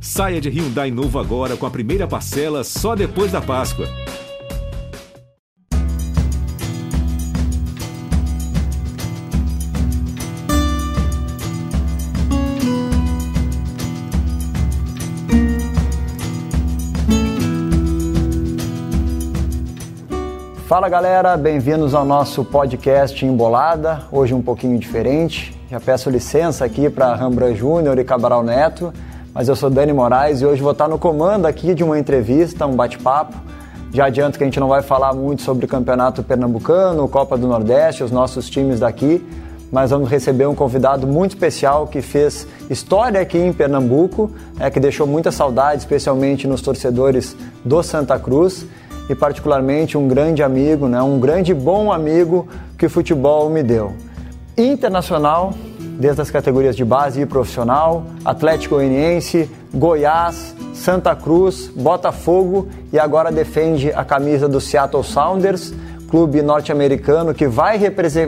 Saia de Hyundai novo agora com a primeira parcela só depois da Páscoa. Fala galera, bem-vindos ao nosso podcast Embolada, hoje um pouquinho diferente. Já peço licença aqui para Rambran Júnior e Cabral Neto mas eu sou Dani Moraes e hoje vou estar no comando aqui de uma entrevista, um bate-papo. Já adianto que a gente não vai falar muito sobre o Campeonato Pernambucano, Copa do Nordeste, os nossos times daqui, mas vamos receber um convidado muito especial que fez história aqui em Pernambuco, é, que deixou muita saudade, especialmente nos torcedores do Santa Cruz e particularmente um grande amigo, né, um grande bom amigo que o futebol me deu. Internacional, desde as categorias de base e profissional, Atlético Goianiense, Goiás, Santa Cruz, Botafogo e agora defende a camisa do Seattle Sounders, clube norte-americano que vai,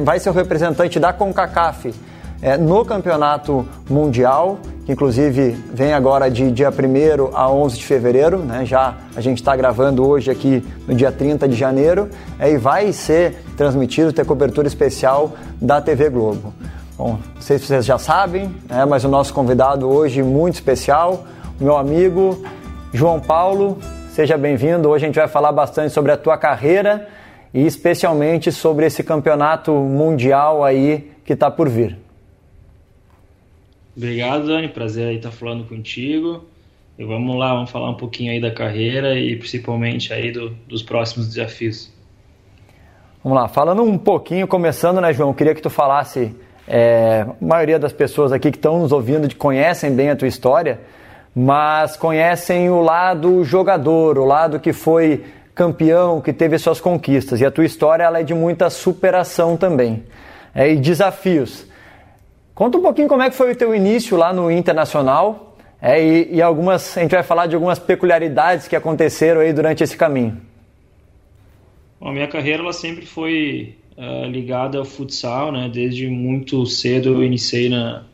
vai, ser o representante da CONCACAF é, no campeonato mundial, que inclusive vem agora de dia 1 a 11 de fevereiro, né? já a gente está gravando hoje aqui no dia 30 de janeiro, é, e vai ser transmitido, ter cobertura especial da TV Globo. Bom, não sei se vocês já sabem, né, mas o nosso convidado hoje muito especial, meu amigo João Paulo. Seja bem-vindo. Hoje a gente vai falar bastante sobre a tua carreira e especialmente sobre esse campeonato mundial aí que está por vir. Obrigado, Dani. Prazer aí estar falando contigo. E vamos lá, vamos falar um pouquinho aí da carreira e principalmente aí do, dos próximos desafios. Vamos lá, falando um pouquinho, começando, né, João? Queria que tu falasse é, a maioria das pessoas aqui que estão nos ouvindo conhecem bem a tua história, mas conhecem o lado jogador, o lado que foi campeão, que teve suas conquistas. E a tua história ela é de muita superação também. É, e desafios. Conta um pouquinho como é que foi o teu início lá no Internacional é, e, e, algumas, a gente vai falar de algumas peculiaridades que aconteceram aí durante esse caminho. Bom, a minha carreira ela sempre foi uh, ligada ao futsal, né? Desde muito cedo eu iniciei na,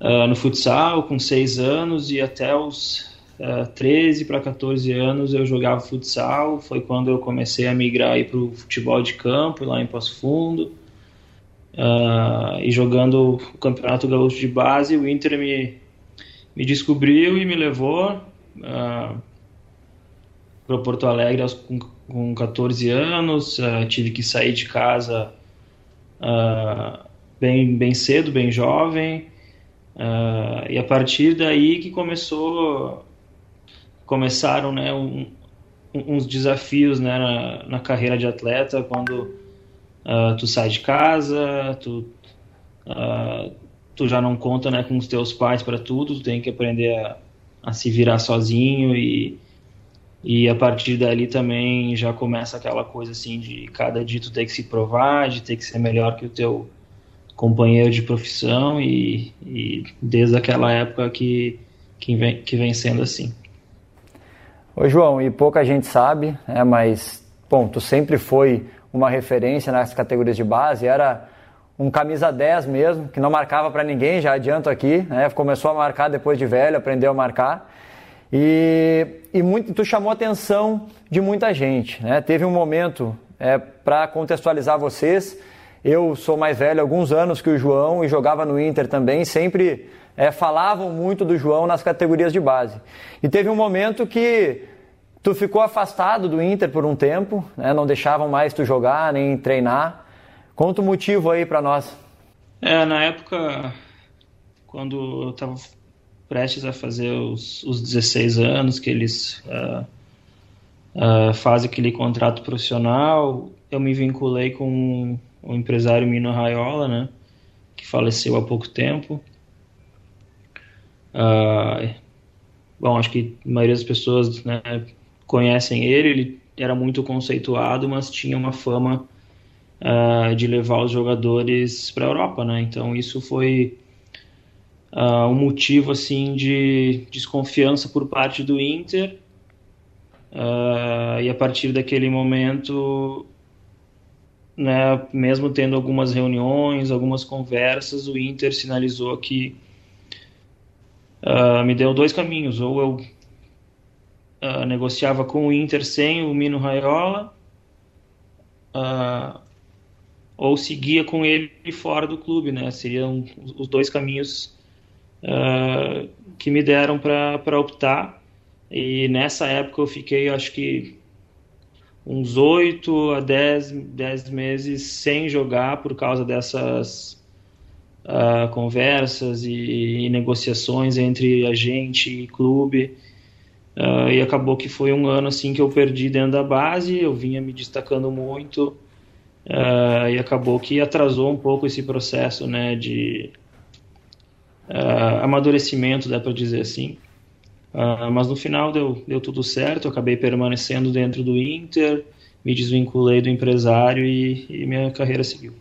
uh, no futsal, com 6 anos, e até os uh, 13 para 14 anos eu jogava futsal. Foi quando eu comecei a migrar para o futebol de campo, lá em Passo Fundo. Uh, e jogando o Campeonato Gaúcho de Base, o Inter me, me descobriu e me levou uh, para Porto Alegre aos, com com 14 anos, uh, tive que sair de casa uh, bem, bem cedo, bem jovem, uh, e a partir daí que começou, começaram né, um, uns desafios né, na, na, carreira de atleta, quando tu sai de casa, tu, tu já não conta né, com os teus pais para tudo, tu tem que aprender a, a se virar sozinho e e a partir dali também já começa aquela coisa assim de cada dia tu ter que se provar, de ter que ser melhor que o teu companheiro de profissão e, e desde aquela época que, que, vem, que vem sendo assim. Ô João, e pouca gente sabe, né, mas bom, tu sempre foi uma referência nas categorias de base, era um camisa 10 mesmo, que não marcava para ninguém, já adianto aqui, né, começou a marcar depois de velho, aprendeu a marcar. E, e muito, tu chamou a atenção de muita gente. Né? Teve um momento, é, para contextualizar vocês, eu sou mais velho alguns anos que o João e jogava no Inter também, sempre é, falavam muito do João nas categorias de base. E teve um momento que tu ficou afastado do Inter por um tempo, né? não deixavam mais tu jogar nem treinar. Conta o motivo aí para nós. É, na época, quando eu estava prestes a fazer os, os 16 anos, que eles uh, uh, fazem aquele contrato profissional, eu me vinculei com o empresário Mino Raiola, né, que faleceu há pouco tempo. Uh, bom, acho que a maioria das pessoas né, conhecem ele, ele era muito conceituado, mas tinha uma fama de levar os jogadores para a Europa, né? Então isso foi uh, um motivo assim de desconfiança por parte do Inter uh, e a partir daquele momento né, mesmo tendo algumas reuniões algumas conversas o Inter sinalizou que uh, me deu dois caminhos. Ou eu negociava com o Inter sem o Mino Raiola, ou seguia com ele fora do clube, né? Seriam os dois caminhos uh, que me deram para optar. E nessa época eu fiquei, acho que uns 8 a 10, 10 meses sem jogar por causa dessas uh, conversas e, e, negociações entre a gente e clube. Uh, e acabou que foi um ano assim que eu perdi dentro da base, eu vinha me destacando muito uh, e acabou que atrasou um pouco esse processo né, de uh, amadurecimento, dá para dizer assim. mas no final deu, deu tudo certo, eu acabei permanecendo dentro do Inter, me desvinculei do empresário e, e minha carreira seguiu.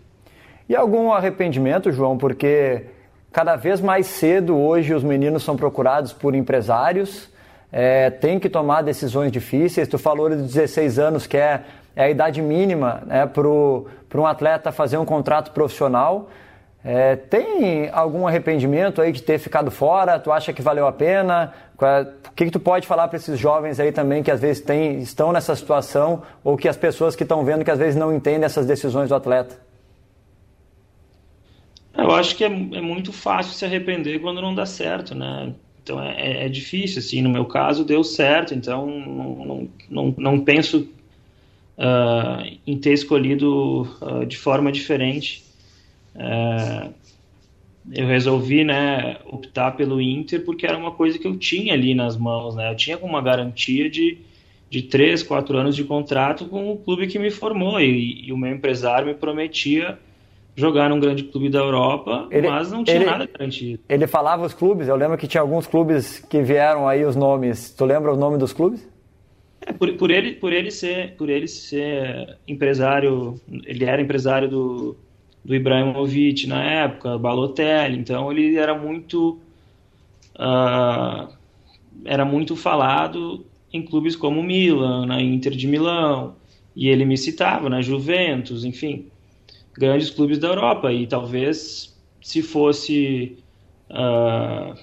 E algum arrependimento, João, porque cada vez mais cedo hoje os meninos são procurados por empresários é, tem que tomar decisões difíceis. Tu falou de 16 anos, que é, é a idade mínima né, para um atleta fazer um contrato profissional. É, tem algum arrependimento aí de ter ficado fora? Tu acha que valeu a pena? É, o que, que tu pode falar para esses jovens aí também que às vezes tem, estão nessa situação ou que as pessoas que estão vendo que às vezes não entendem essas decisões do atleta? Eu acho que é, é muito fácil se arrepender quando não dá certo, né? Então é, é, é, difícil, assim, no meu caso deu certo, então não, não, não, não penso uh, em ter escolhido uh, de forma diferente. Uh, eu resolvi, né, optar pelo Inter porque era uma coisa que eu tinha ali nas mãos, né, eu tinha uma garantia de, de três, quatro anos de contrato com o clube que me formou e, e o meu empresário me prometia jogar num grande clube da Europa, ele, mas não tinha ele, nada garantido. Ele falava os clubes, eu lembro que tinha alguns clubes que vieram aí os nomes. Tu lembra o nome dos clubes? É, por, por, ele, por ele ser, por ele ser empresário, ele era empresário do, do Ibrahimovic na época, Balotelli, então ele era muito uh, era muito falado em clubes como Milan, na Inter de Milão, e ele me citava na Juventus, enfim grandes clubes da Europa e talvez se fosse uh,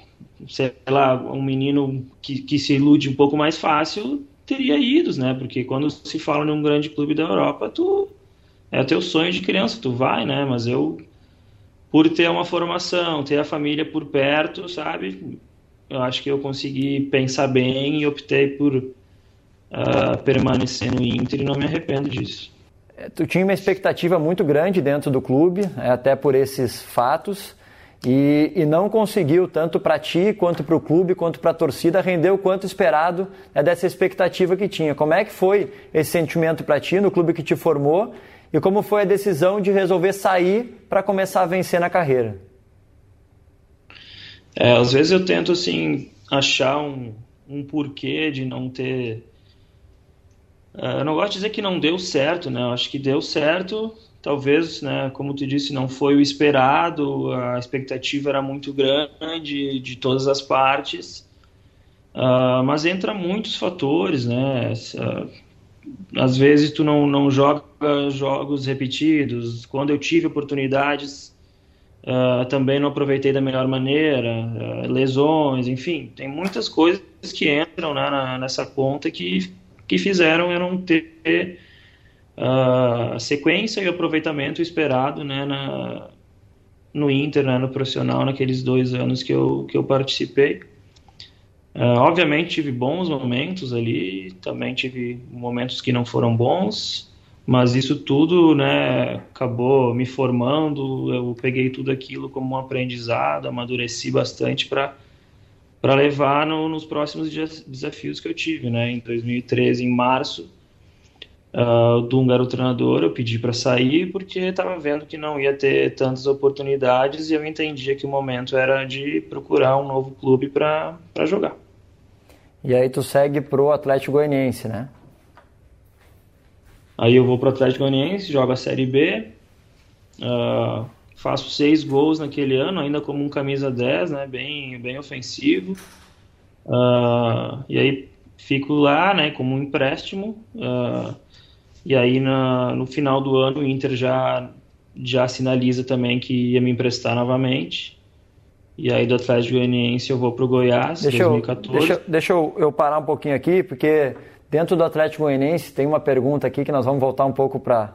sei lá um menino que, que se ilude um pouco mais fácil teria ido, né? Porque quando se fala num grande clube da Europa, tu é teu sonho de criança, tu vai, né? Mas eu por ter uma formação, ter a família por perto, sabe? Eu acho que eu consegui pensar bem e optei por uh, permanecer no Inter e não me arrependo disso. É, tu tinha uma expectativa muito grande dentro do clube, é, até por esses fatos, e, e não conseguiu, tanto para ti, quanto para o clube, quanto para a torcida, render o quanto esperado é dessa expectativa que tinha. Como é que foi esse sentimento para ti no clube que te formou e como foi a decisão de resolver sair para começar a vencer na carreira? É, às vezes eu tento assim achar um, um porquê de não ter é, eu não gosto de dizer que não deu certo, né? Eu acho que deu certo, talvez, né? Como tu disse, não foi o esperado, a expectativa era muito grande de todas as partes, uh, mas entra muitos fatores, né? às vezes tu não, não joga jogos repetidos. Quando eu tive oportunidades, uh, também não aproveitei da melhor maneira, uh, lesões, enfim, tem muitas coisas que entram né, na, nessa conta que que fizeram eu não ter a uh, sequência e aproveitamento esperado né, na, no Inter, né, no profissional, naqueles dois anos que eu, que eu participei. Uh, obviamente tive bons momentos ali, também tive momentos que não foram bons, mas isso tudo né, acabou me formando. Eu peguei tudo aquilo como um aprendizado, amadureci bastante para para levar no, nos próximos desafios que eu tive, né? Em 2013, em março, uh, o Dunga era o treinador, eu pedi para sair porque estava vendo que não ia ter tantas oportunidades e eu entendia que o momento era de procurar um novo clube para jogar. E aí tu segue pro Atlético Goianiense, né? Aí eu vou pro Atlético Goianiense, jogo a Série B, uh, faço seis gols naquele ano, ainda como um camisa 10, né, bem, bem ofensivo. Uh, e aí fico lá, né, como um empréstimo. Uh, e aí na, no final do ano o Inter já, já sinaliza também que ia me emprestar novamente. E aí do Atlético Goianiense eu vou para o Goiás, deixa 2014. Eu, deixa, deixa eu, eu, parar um pouquinho aqui, porque dentro do Atlético Goianiense tem uma pergunta aqui que nós vamos voltar um pouco para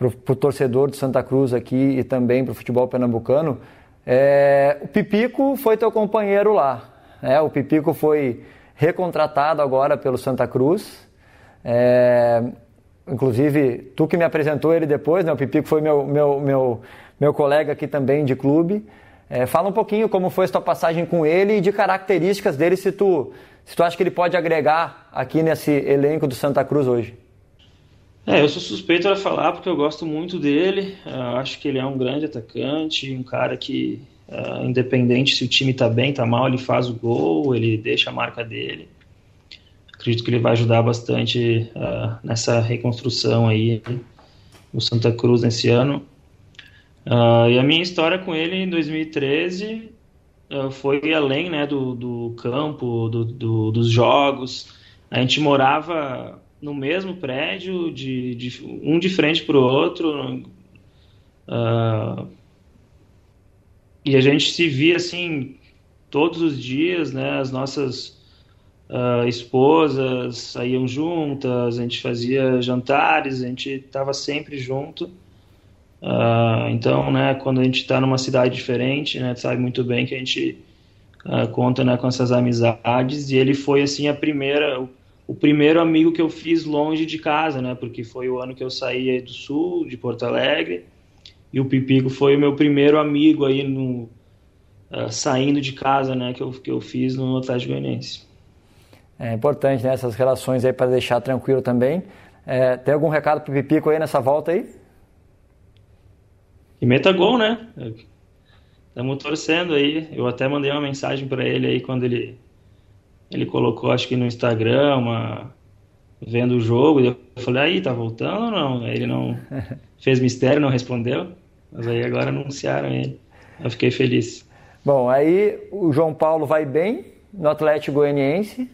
o torcedor de Santa Cruz aqui e também para o futebol pernambucano. É, o Pipico foi teu companheiro lá. Né? O Pipico foi recontratado agora pelo Santa Cruz. É, inclusive, tu que me apresentou ele depois, né? o Pipico foi meu, meu, meu, meu colega aqui também de clube. É, fala um pouquinho como foi a tua passagem com ele e de características dele, se tu, se tu acha que ele pode agregar aqui nesse elenco do Santa Cruz hoje. É, eu sou suspeito a falar porque eu gosto muito dele. Eu acho que ele é um grande atacante, um cara que, uh, independente se o time tá bem, tá mal, ele faz o gol, ele deixa a marca dele. Acredito que ele vai ajudar bastante uh, nessa reconstrução aí no Santa Cruz nesse ano. Uh, e a minha história com ele em 2013 uh, foi além né, do, do campo, do, do, dos jogos. A gente morava no mesmo prédio, de, de um de frente para o outro. Uh, e a gente se via assim todos os dias, né? As nossas uh, esposas saíam juntas, a gente fazia jantares, a gente estava sempre junto. Uh, então, né, quando a gente está numa cidade diferente, né, sabe muito bem que a gente uh, conta né, com essas amizades. E ele foi assim a primeira, o, o, primeiro amigo que eu fiz longe de casa, né, porque foi o ano que eu saí do Sul, de Porto Alegre, e o Pipico foi o meu primeiro amigo aí no uh, saindo de casa, né, que eu que eu fiz no Atlético Goianiense. É importante né, essas relações aí para deixar tranquilo também. É, tem algum recado para o Pipico aí nessa volta aí? E meta gol, né? Estamos torcendo aí. Eu até mandei uma mensagem para ele aí quando ele ele colocou, acho que no Instagram, uma, vendo o jogo. Eu falei, aí, tá voltando ou não? Aí ele não fez mistério, não respondeu. Mas aí agora anunciaram ele. Eu fiquei feliz. Bom, aí o João Paulo vai bem no Atlético Goianiense.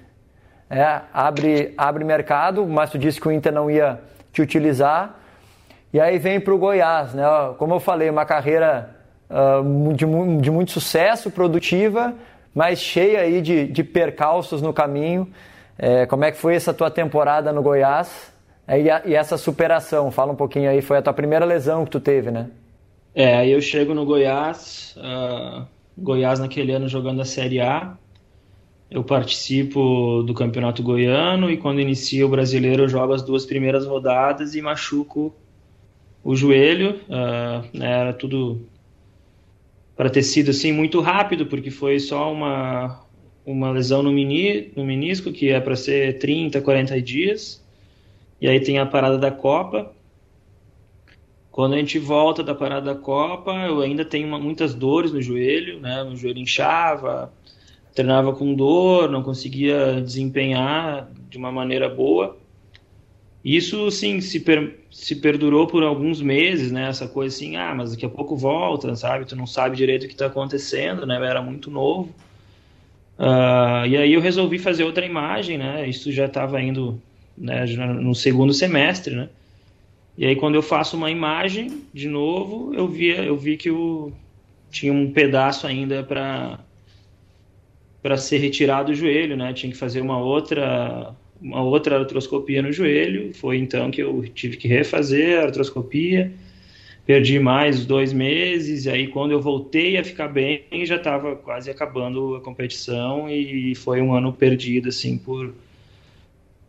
É, abre, abre mercado, mas tu disse que o Inter não ia te utilizar. E aí vem para o Goiás, né? Como eu falei, uma carreira uh, de, de, muito sucesso, produtiva, mas cheia aí de, de percalços no caminho. É, como é que foi essa tua temporada no Goiás é, e, a, e, essa superação? Fala um pouquinho aí, foi a tua primeira lesão que tu teve, né? É, aí eu chego no Goiás, uh, Goiás naquele ano jogando a Série A, eu participo do Campeonato Goiano e quando inicia o Brasileiro eu jogo as duas primeiras rodadas e machuco o joelho, uh, era tudo para ter sido assim muito rápido, porque foi só uma, uma lesão no, mini, no menisco, que é para ser 30, 40 dias, e aí tem a parada da Copa. Quando a gente volta da parada da Copa, eu ainda tenho uma, muitas dores no joelho, né? O joelho inchava, treinava com dor, não conseguia desempenhar de uma maneira boa. Isso, sim, se, per, se perdurou por alguns meses, né? Essa coisa assim, ah, mas daqui a pouco volta, sabe? Tu não sabe direito o que está acontecendo, né? Eu era muito novo. Uh, e aí eu resolvi fazer outra imagem, né? Isso já estava indo né, no segundo semestre, né? E aí quando eu faço uma imagem de novo, eu via, eu vi que o, tinha um pedaço ainda para para ser retirado do joelho, né? Tinha que fazer uma outra uma outra artroscopia no joelho. Foi então que eu tive que refazer a artroscopia. Perdi mais dois meses, e aí quando eu voltei a ficar bem, já estava quase acabando a competição e foi um ano perdido, assim, por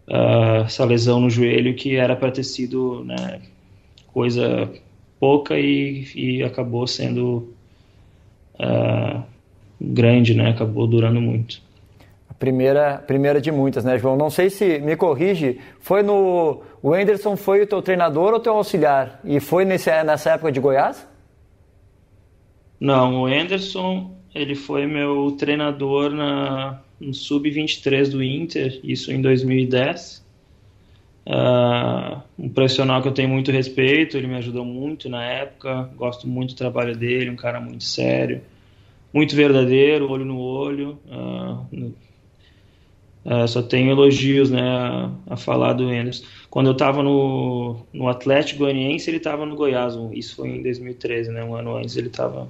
uh, essa lesão no joelho que era para ter sido né, coisa pouca e, e acabou sendo uh, grande, né? Acabou durando muito primeira, primeira de muitas, né, João? Não sei se me corrige, foi no o Anderson foi o teu treinador ou teu auxiliar? E foi nesse, nessa época de Goiás? Não, o Anderson ele foi meu treinador na no sub-23 do Inter, isso em 2010. Uh, ah, um profissional que eu tenho muito respeito, ele me ajudou muito na época, gosto muito do trabalho dele, um cara muito sério, muito verdadeiro, olho no olho. Uh, Uh, só tenho elogios né, a, falar do Anderson. Quando eu estava no, no Atlético Goianiense, ele estava no Goiás. Isso foi em 2013, né, um ano antes ele estava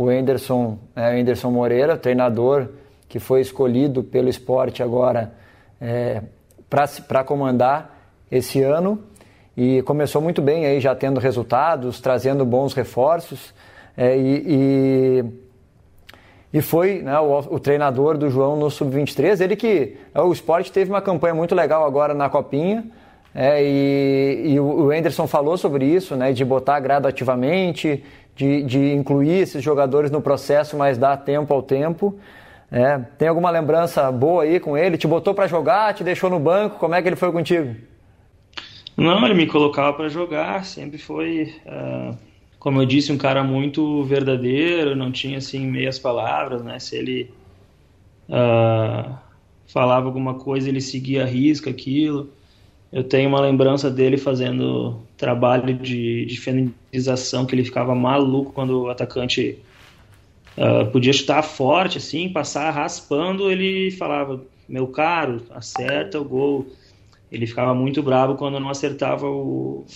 o Anderson, é, Anderson Moreira, treinador que foi escolhido pelo esporte agora é, para comandar esse ano e começou muito bem aí já tendo resultados, trazendo bons reforços é, e, e, e, foi né, o, o, treinador do João no Sub-23, ele que é, o esporte teve uma campanha muito legal agora na Copinha é, e, e, o Anderson falou sobre isso, né, de botar gradativamente, de, de incluir esses jogadores no processo, mas dar tempo ao tempo. É, tem alguma lembrança boa aí com ele? Te botou para jogar, te deixou no banco? Como é que ele foi contigo? Não, ele me colocava para jogar, sempre foi, uh, como eu disse, um cara muito verdadeiro, não tinha assim meias palavras, né? Se ele uh, falava alguma coisa, ele seguia a risca aquilo. Eu tenho uma lembrança dele fazendo trabalho de, de finalização, que ele ficava maluco quando o atacante uh, podia chutar forte, assim, passar raspando, ele falava, meu caro, acerta o gol. Ele ficava muito bravo quando não acertava o,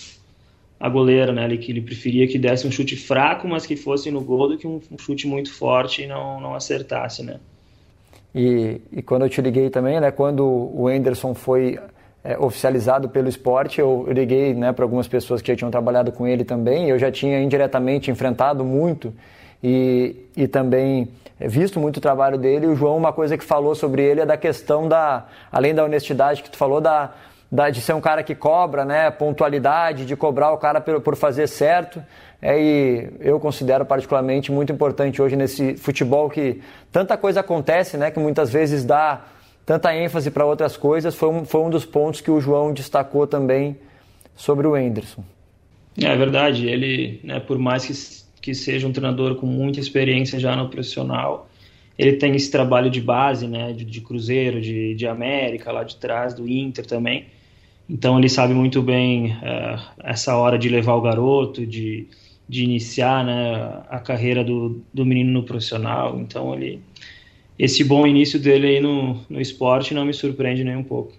a goleira, né? Ele, ele preferia que desse um chute fraco, mas que fosse no gol, do que um, um chute muito forte e não, não acertasse, né? E, e quando eu te liguei também, né? Quando o Anderson foi é, oficializado pelo esporte, eu liguei né, para algumas pessoas que já tinham trabalhado com ele também. Eu já tinha indiretamente enfrentado muito e, e também visto muito o trabalho dele. O João, uma coisa que falou sobre ele é da questão da, além da honestidade que tu falou, da de ser um cara que cobra, né, pontualidade, de cobrar o cara por, fazer certo. É, e eu considero particularmente muito importante hoje nesse futebol que tanta coisa acontece, né, que muitas vezes dá tanta ênfase para outras coisas. Foi um, foi um dos pontos que o João destacou também sobre o Anderson. É verdade, ele, né, por mais que que seja um treinador com muita experiência já no profissional. Ele tem esse trabalho de base, né, de, de Cruzeiro, de, de América, lá de trás, do Inter também. Então ele sabe muito bem uh, essa hora de levar o garoto, de, de iniciar né, a carreira do, do menino no profissional. Então ele, esse bom início dele aí no, no esporte não me surpreende nem um pouco.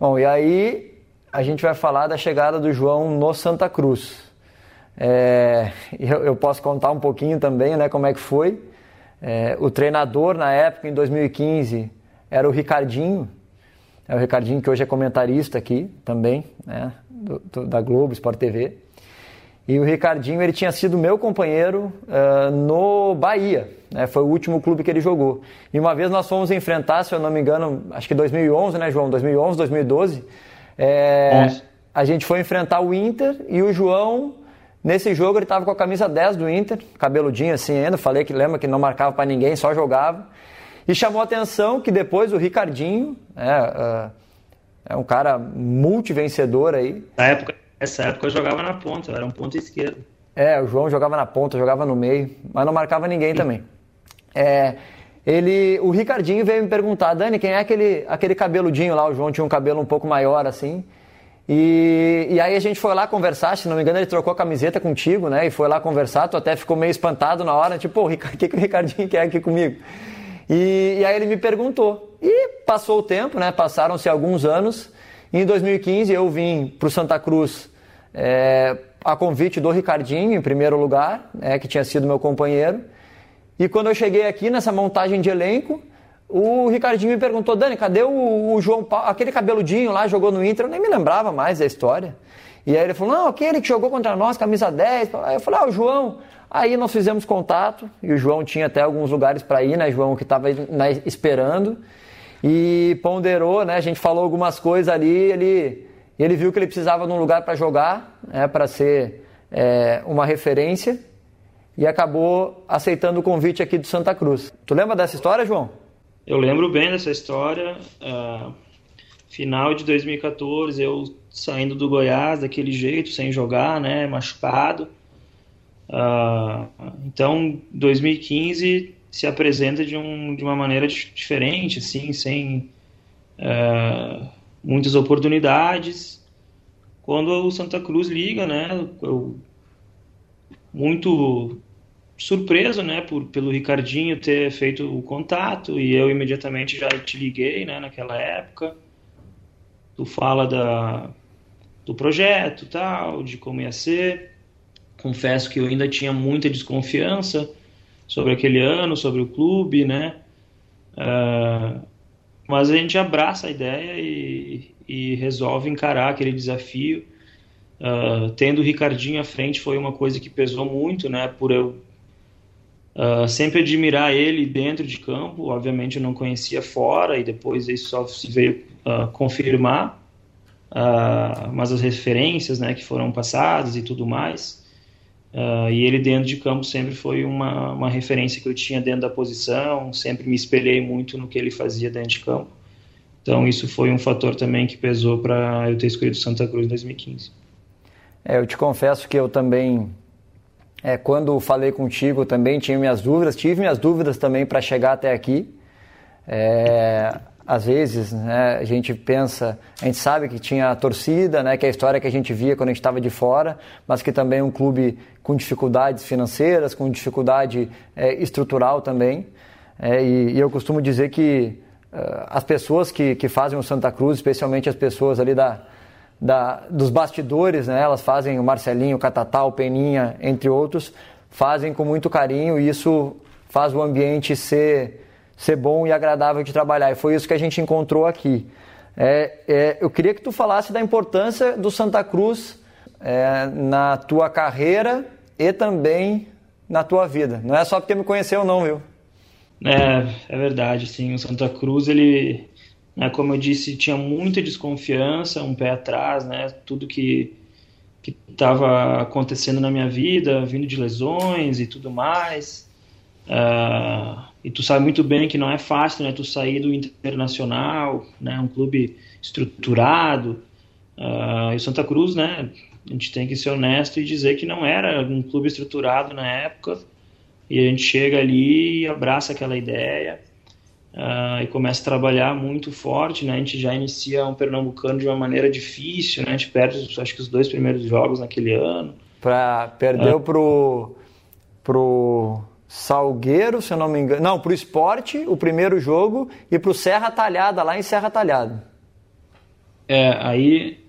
Bom, e aí a gente vai falar da chegada do João no Santa Cruz. É, eu, eu, posso contar um pouquinho também, né, como é que foi. É, o treinador na época, em 2015, era o Ricardinho. É o Ricardinho que hoje é comentarista aqui também, né, do, do, da Globo, Sport TV. E o Ricardinho ele tinha sido meu companheiro uh, no Bahia, né, foi o último clube que ele jogou. E uma vez nós fomos enfrentar, se eu não me engano, acho que 2011, né, João? 2011, 2012. É, a gente foi enfrentar o Inter e o João Nesse jogo ele estava com a camisa 10 do Inter, cabeludinho assim ainda, falei que lembra que não marcava para ninguém, só jogava. E chamou a atenção que depois o Ricardinho, é, é um cara multivencedor aí. Na época, essa época eu jogava na ponta, eu era um ponto esquerdo. É, o João jogava na ponta, jogava no meio, mas não marcava ninguém também. É, ele, o Ricardinho veio me perguntar, Dani, quem é aquele, aquele cabeludinho lá? O João tinha um cabelo um pouco maior assim. E, e aí a gente foi lá conversar, se não me engano ele trocou a camiseta contigo, né? E foi lá conversar, tu até ficou meio espantado na hora, tipo, o que, que o Ricardinho quer aqui comigo? E, e aí ele me perguntou. E passou o tempo, né? Passaram-se alguns anos. Em 2015 eu vim para o Santa Cruz é, a convite do Ricardinho, em primeiro lugar, né, que tinha sido meu companheiro. E quando eu cheguei aqui nessa montagem de elenco, o Ricardinho me perguntou, Dani, cadê o, o, João Paulo, aquele cabeludinho lá, jogou no Inter, eu nem me lembrava mais da história. E aí ele falou, não, aquele que jogou contra nós, camisa 10. Aí eu falei, ah, o João. Aí nós fizemos contato, e o João tinha até alguns lugares para ir, né, João, que estava esperando. E ponderou, né, a gente falou algumas coisas ali, ele, ele viu que ele precisava de um lugar para jogar, né, para ser é, uma referência, e acabou aceitando o convite aqui do Santa Cruz. Tu lembra dessa história, João? Eu lembro bem dessa história. Uh, final de 2014, eu saindo do Goiás daquele jeito, sem jogar, né, machucado. Uh, então, 2015 se apresenta de, um, de uma maneira diferente, assim, sem uh, muitas oportunidades. Quando o Santa Cruz liga, né, eu, muito surpreso, né, por, pelo Ricardinho ter feito o contato e eu imediatamente já te liguei, né, naquela época. Tu fala da, do projeto, tal, de como ia ser. Confesso que eu ainda tinha muita desconfiança sobre aquele ano, sobre o clube, né? Uh, mas a gente abraça a ideia e, e resolve encarar aquele desafio. Uh, tendo o Ricardinho à frente foi uma coisa que pesou muito, né? Por eu uh, sempre admirar ele dentro de campo. Obviamente eu não conhecia fora e depois isso só se veio confirmar. mas as referências, né, que foram passadas e tudo mais. E ele dentro de campo sempre foi uma, uma referência que eu tinha dentro da posição. Sempre me espelhei muito no que ele fazia dentro de campo. Então isso foi um fator também que pesou para eu ter escolhido Santa Cruz em 2015. É, eu te confesso que eu também, é, quando falei contigo, também tinha minhas dúvidas, tive minhas dúvidas também para chegar até aqui. É, às vezes, né, a gente pensa, a gente sabe que tinha a torcida, né, que é a história que a gente via quando a gente estava de fora, mas que também é um clube com dificuldades financeiras, com dificuldade é, estrutural também. É, e, e, eu costumo dizer que uh, as pessoas que, que fazem o Santa Cruz, especialmente as pessoas ali da, da, dos bastidores, né? elas fazem o Marcelinho, o Catatal, o Peninha, entre outros, fazem com muito carinho e isso faz o ambiente ser, ser bom e agradável de trabalhar. E foi isso que a gente encontrou aqui. É, é, eu queria que tu falasse da importância do Santa Cruz é, na tua carreira e também na tua vida. Não é só porque me conheceu não, viu? É, é verdade, sim. O Santa Cruz, ele, né, como eu disse, tinha muita desconfiança, um pé atrás, né? Tudo que que estava acontecendo na minha vida, vindo de lesões e tudo mais. Uh, e tu sabe muito bem que não é fácil, né? Tu sair do internacional, né? Um clube estruturado. Uh, e o Santa Cruz, né? A gente tem que ser honesto e dizer que não era um clube estruturado na época e a gente chega ali e abraça aquela ideia uh, e começa a trabalhar muito forte, né? A gente já inicia um pernambucano de uma maneira difícil, né? A gente perde, acho que os dois primeiros jogos naquele ano. Pra, perdeu uh, pro, pro Salgueiro, se eu não me engano. Não, pro Esporte, o primeiro jogo, e pro Serra Talhada, lá em Serra Talhada. É, aí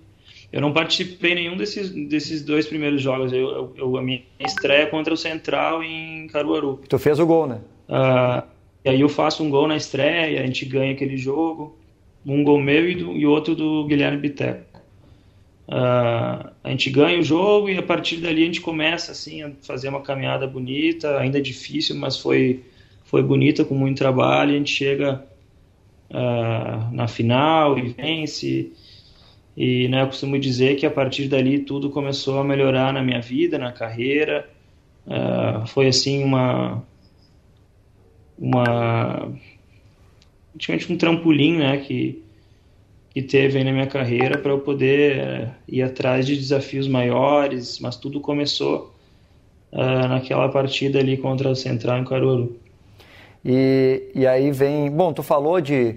eu não participei nenhum desses, desses dois primeiros jogos. Eu, eu, a minha estreia contra o Central em Caruaru. Tu fez o gol, né? Uh, e aí eu faço um gol na estreia, a gente ganha aquele jogo. Um gol meu e, do, e outro do Guilherme Biteco. Uh, a gente ganha o jogo e a partir dali a gente começa assim a fazer uma caminhada bonita, ainda difícil, mas foi foi bonita com muito trabalho. A gente chega uh, na final e vence. E né, eu costumo dizer que a partir dali tudo começou a melhorar na minha vida, na carreira. Uh, foi assim uma uma praticamente um trampolim, né, que que teve aí na minha carreira para eu poder uh, ir atrás de desafios maiores, mas tudo começou uh, naquela partida ali contra o Central em Caruaru. E, e aí vem, bom, tu falou de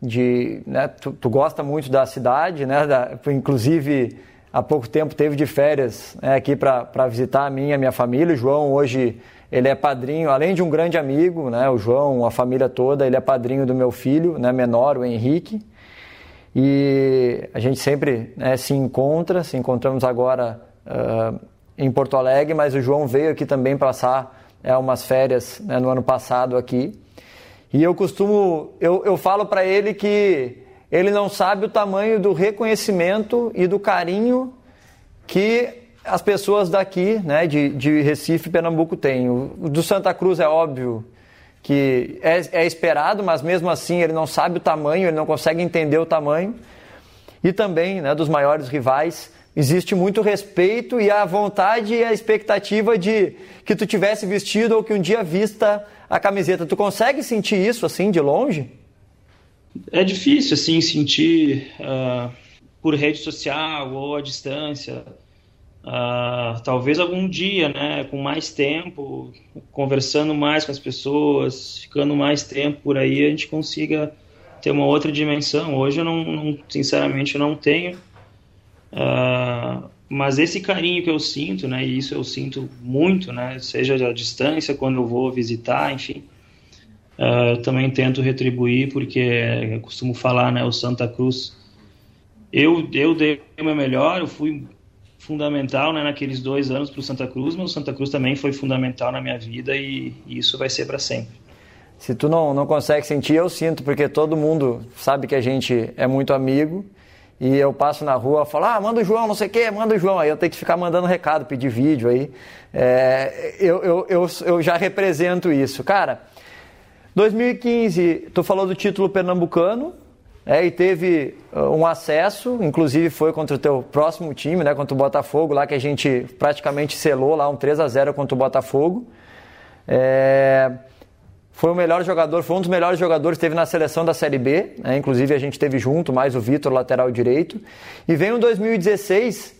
de né, tu, tu, gosta muito da cidade, né, da, inclusive há pouco tempo teve de férias né, aqui para visitar a minha e a minha família. O João hoje ele é padrinho, além de um grande amigo, né, o João, a família toda, ele é padrinho do meu filho, né, menor, o Henrique. E a gente sempre né, se encontra, se encontramos agora uh, em Porto Alegre, mas o João veio aqui também passar é, umas férias né, no ano passado aqui. E eu costumo, eu, eu falo para ele que ele não sabe o tamanho do reconhecimento e do carinho que as pessoas daqui, né, de, de Recife Pernambuco têm. O, do Santa Cruz é óbvio que é, é esperado, mas mesmo assim ele não sabe o tamanho, ele não consegue entender o tamanho. E também, né, dos maiores rivais, existe muito respeito e a vontade e a expectativa de que tu tivesse vestido ou que um dia vista a camiseta. Tu consegue sentir isso assim de longe? É difícil assim sentir uh, por rede social ou à distância. Uh, talvez algum dia, né, com mais tempo, conversando mais com as pessoas, ficando mais tempo por aí, a gente consiga ter uma outra dimensão. Hoje eu não, não sinceramente, eu não tenho. Uh, mas esse carinho que eu sinto, né, e isso eu sinto muito, né, seja à distância, quando eu vou visitar, enfim, uh, eu também tento retribuir, porque eu costumo falar, né, o Santa Cruz, eu, eu dei o meu melhor, eu fui, fundamental né, naqueles dois anos para o Santa Cruz, mas o Santa Cruz também foi fundamental na minha vida e, e isso vai ser para sempre. Se tu não, não consegue sentir, eu sinto, porque todo mundo sabe que a gente é muito amigo e eu passo na rua e falo, ah, manda o João, não sei o quê, manda o João. Aí eu tenho que ficar mandando recado, pedir vídeo aí. É, eu, eu, eu, eu já represento isso. Cara, 2015, tu falou do título pernambucano, é, e teve uh, um acesso, inclusive foi contra o teu próximo time, né, contra o Botafogo, lá que a gente praticamente selou lá um 3 a 0 contra o Botafogo. É, foi o melhor jogador, foi um dos melhores jogadores que teve na seleção da Série B, né, inclusive a gente teve junto, mais o Vitor, lateral direito. E vem um 2016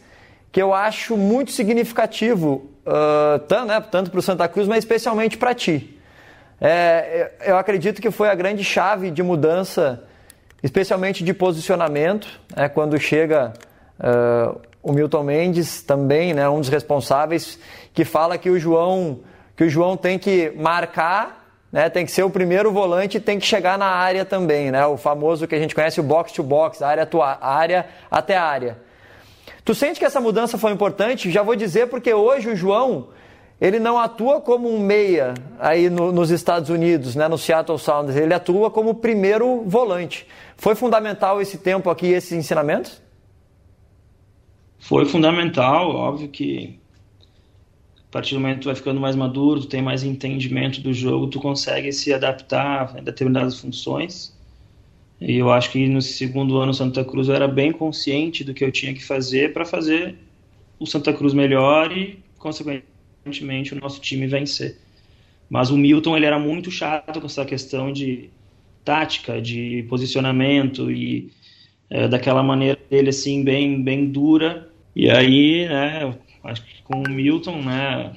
que eu acho muito significativo, uh, tanto, né, tanto para o Santa Cruz, mas especialmente para ti. É, eu acredito que foi a grande chave de mudança especialmente de posicionamento, é, quando chega uh, o Milton Mendes também, né, um dos responsáveis, que fala que o João, que o João tem que marcar, né, tem que ser o primeiro volante e tem que chegar na área também, né, o famoso que a gente conhece, o box to box, área, a área até área. Tu sente que essa mudança foi importante? Já vou dizer porque hoje o João ele não atua como um meia aí no, nos Estados Unidos, né, no Seattle Sounders, ele atua como primeiro volante. Foi fundamental esse tempo aqui, esses ensinamentos? Foi fundamental, óbvio que a partir do momento que tu vai ficando mais maduro, tu tem mais entendimento do jogo, tu consegue se adaptar a determinadas funções. E eu acho que no segundo ano Santa Cruz eu era bem consciente do que eu tinha que fazer para fazer o Santa Cruz melhor e, consequentemente, o nosso time vencer. Mas o Milton ele era muito chato com essa questão de tática, de posicionamento e é, daquela maneira dele assim bem bem dura. E aí, né, acho que com o Milton, né,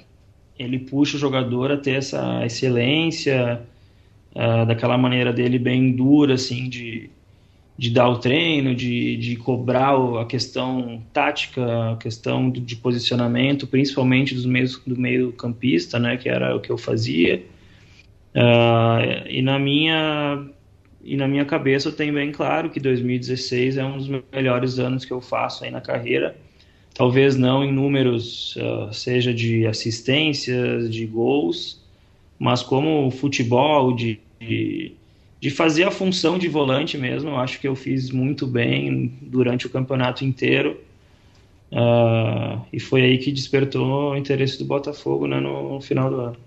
ele puxa o jogador a ter essa excelência, uh, daquela maneira dele bem dura, assim, de, de dar o treino, de, de cobrar a questão tática, a questão de posicionamento, principalmente dos meios, do meio campista, né, que era o que eu fazia. Uh, e na minha e na minha cabeça eu tenho bem claro que 2016 é um dos melhores anos que eu faço aí na carreira. Talvez não em números, uh, seja de assistências, de gols, mas como futebol, de, de, de, fazer a função de volante mesmo, eu acho que eu fiz muito bem durante o campeonato inteiro. Uh, e foi aí que despertou o interesse do Botafogo né, no, no final do ano.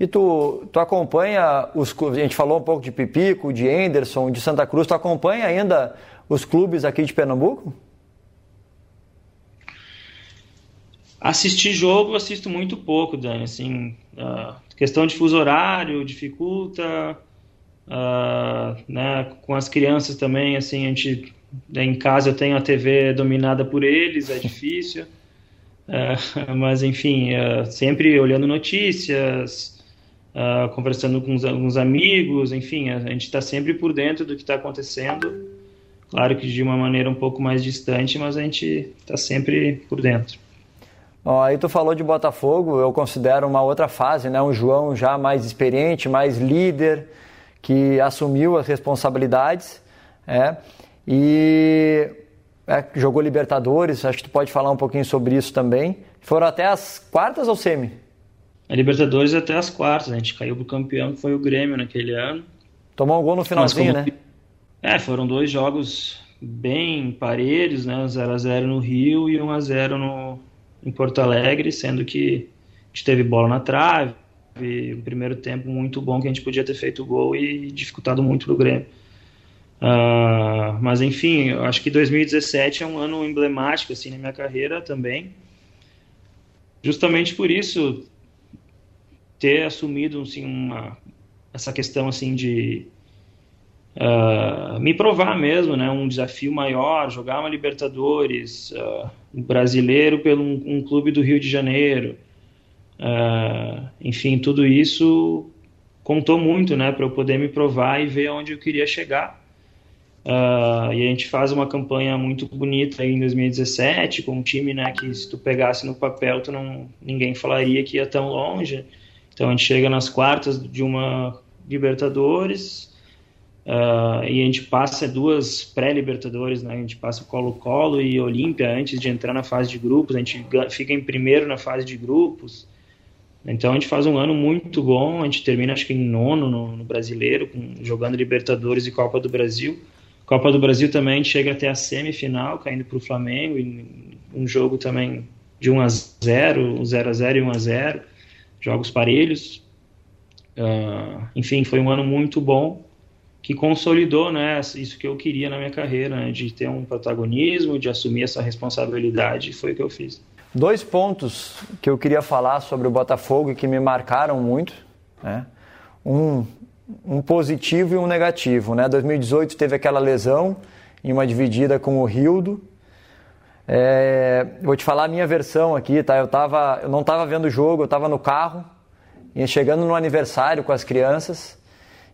E tu, tu acompanha os clubes, a gente falou um pouco de Pipico, de Anderson, de Santa Cruz, tu acompanha ainda os clubes aqui de Pernambuco? Assistir jogo, assisto muito pouco, Dani. Assim, uh, questão de fuso horário dificulta. Uh, né, com as crianças também, assim, a gente né, em casa eu tenho a TV dominada por eles, é difícil. Uh, mas enfim, sempre olhando notícias, uh, conversando com alguns amigos, enfim, a, a gente está sempre por dentro do que está acontecendo. Claro que de uma maneira um pouco mais distante, mas a gente está sempre por dentro. Aí tu falou de Botafogo, eu considero uma outra fase, né? Um João já mais experiente, mais líder, que assumiu as responsabilidades, é, e é, jogou Libertadores, acho que tu pode falar um pouquinho sobre isso também. Foram até as quartas ou semi? A Libertadores até as quartas, a gente caiu pro campeão, que foi o Grêmio naquele ano. Tomou um gol no finalzinho, como... né? É, foram dois jogos bem parelhos, né? 0x0 no Rio e 1x0 no, em Porto Alegre, sendo que a gente teve bola na trave, um primeiro tempo muito bom que a gente podia ter feito o gol e dificultado muito do Grêmio. Uh, mas enfim, eu acho que 2017 é um ano emblemático assim na minha carreira também. Justamente por isso, ter assumido assim, uma, essa questão assim de uh, me provar mesmo, né, um desafio maior, jogar uma Libertadores, uh, um brasileiro pelo um, um, clube do Rio de Janeiro, uh, enfim, tudo isso contou muito, né, para eu poder me provar e ver onde eu queria chegar. Uh, e a gente faz uma campanha muito bonita em 2017 com um time né, que se tu pegasse no papel tu não ninguém falaria que ia tão longe então a gente chega nas quartas de uma Libertadores, Uh, e a gente passa duas pré-Libertadores, né? A gente passa Colo-Colo e Olímpia antes de entrar na fase de grupos. A gente fica em primeiro na fase de grupos. Então a gente faz um ano muito bom. A gente termina, acho que em nono no, no Brasileiro, com, jogando Libertadores e Copa do Brasil. Copa do Brasil também a gente chega até a semifinal, caindo para o Flamengo. E um jogo também de 1 a 0, 0 a 0 e 1 a 0, jogos parelhos. Uh, enfim, foi um ano muito bom que consolidou né, isso que eu queria na minha carreira, né, de ter um protagonismo, de assumir essa responsabilidade, e foi o que eu fiz. Dois pontos que eu queria falar sobre o Botafogo e que me marcaram muito, né? um, um positivo e um negativo. Né? 2018 teve aquela lesão em uma dividida com o Rildo. É, vou te falar a minha versão aqui, tá? Eu, tava, eu não estava vendo o jogo, eu estava no carro, ia chegando no aniversário com as crianças.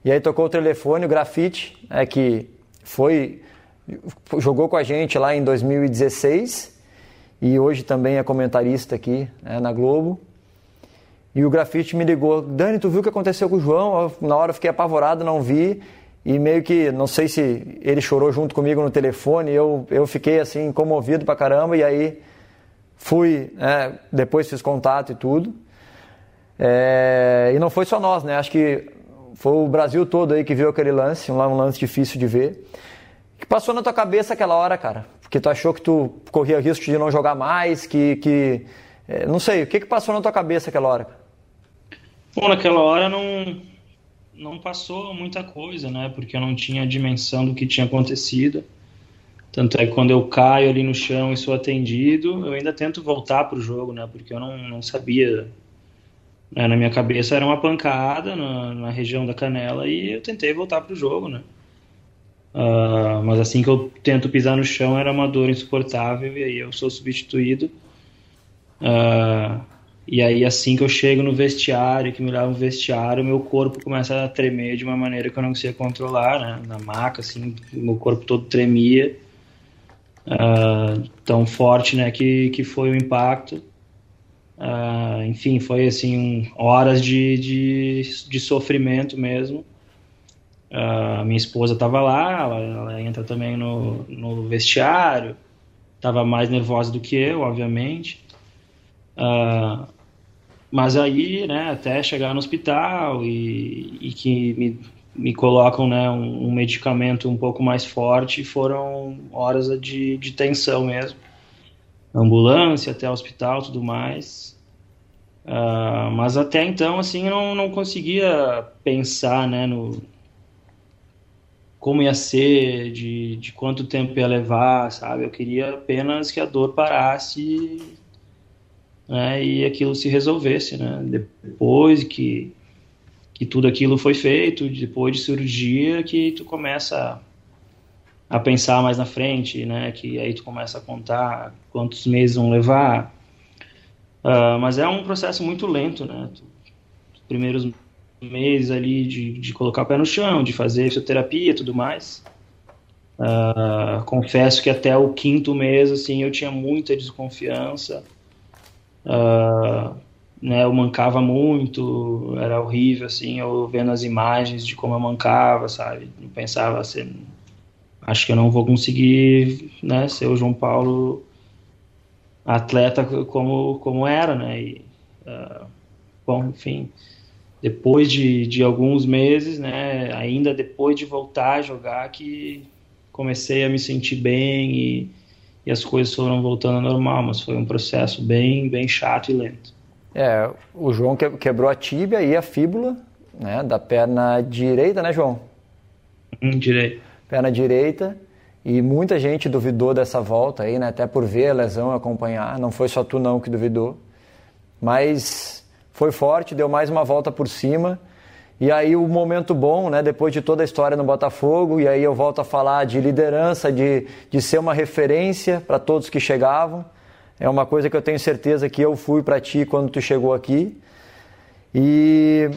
E aí tocou o telefone, o Grafite, é, que foi jogou com a gente lá em 2016 e hoje também é comentarista aqui né, na Globo. E o Grafite me ligou, Dani, tu viu o que aconteceu com o João? Eu, na hora eu fiquei apavorado, não vi. E meio que, não sei se ele chorou junto comigo no telefone, eu, eu fiquei assim, comovido pra caramba, e aí fui, é, depois fiz contato e tudo. É, e não foi só nós, né? Acho que foi o Brasil todo aí que viu aquele lance, um lance difícil de ver. O que passou na tua cabeça aquela hora, cara? Porque tu achou que tu corria risco de não jogar mais, que. que é, não sei, o que, que passou na tua cabeça aquela hora? Bom, naquela hora não, não passou muita coisa, né? Porque eu não tinha a dimensão do que tinha acontecido. Tanto é que quando eu caio ali no chão e sou atendido, eu ainda tento voltar para o jogo, né? Porque eu não, não sabia é, na minha cabeça era uma pancada na, na, região da canela e eu tentei voltar pro jogo, né? Uh, mas assim que eu tento pisar no chão era uma dor insuportável e aí eu sou substituído. Uh, e aí assim que eu chego no vestiário, que me leva no vestiário, meu corpo começa a tremer de uma maneira que eu não conseguia controlar, né? Na maca, assim, meu corpo todo tremia. Uh, tão forte, né, que, que foi o impacto. Enfim, foi assim horas de, de, de sofrimento mesmo. Uh, minha esposa estava lá, ela, ela, entra também no, no vestiário, estava mais nervosa do que eu, obviamente. Uh, mas aí, né, até chegar no hospital e, e que me, me colocam né, um, um, medicamento um pouco mais forte, foram horas de, de tensão mesmo. Ambulância até hospital tudo mais. Uh, mas até então, assim, eu não, não conseguia pensar, né, no como ia ser, de, de quanto tempo ia levar, sabe? Eu queria apenas que a dor parasse né, e aquilo se resolvesse, né? Depois que, que tudo aquilo foi feito, depois de cirurgia, que tu começa a, pensar mais na frente, né? Que aí tu começa a contar quantos meses vão levar, Uh, mas é um processo muito lento, né? Os primeiros meses ali de, de colocar o pé no chão, de fazer fisioterapia e tudo mais. Uh, confesso que até o quinto mês, assim, eu tinha muita desconfiança. Uh, né, eu mancava muito, era horrível, assim, eu vendo as imagens de como eu mancava, sabe? Eu pensava assim, acho que eu não vou conseguir, né, ser o João Paulo atleta como, como era, né? E, uh, bom, enfim, depois de, de alguns meses, né? Ainda depois de voltar a jogar, que comecei a me sentir bem e, e as coisas foram voltando ao normal, mas foi um processo bem, bem chato e lento. É, o João quebrou a tíbia e a fíbula, né? Da perna direita, né, João? Hum, direita. Perna direita. E muita gente duvidou dessa volta aí, né? Até por ver a lesão acompanhar. Não foi só tu não que duvidou. Mas foi forte, deu mais uma volta por cima. E aí o momento bom, né? Depois de toda a história no Botafogo, e aí eu volto a falar de liderança, de, de ser uma referência para todos que chegavam. É uma coisa que eu tenho certeza que eu fui para ti quando tu chegou aqui. E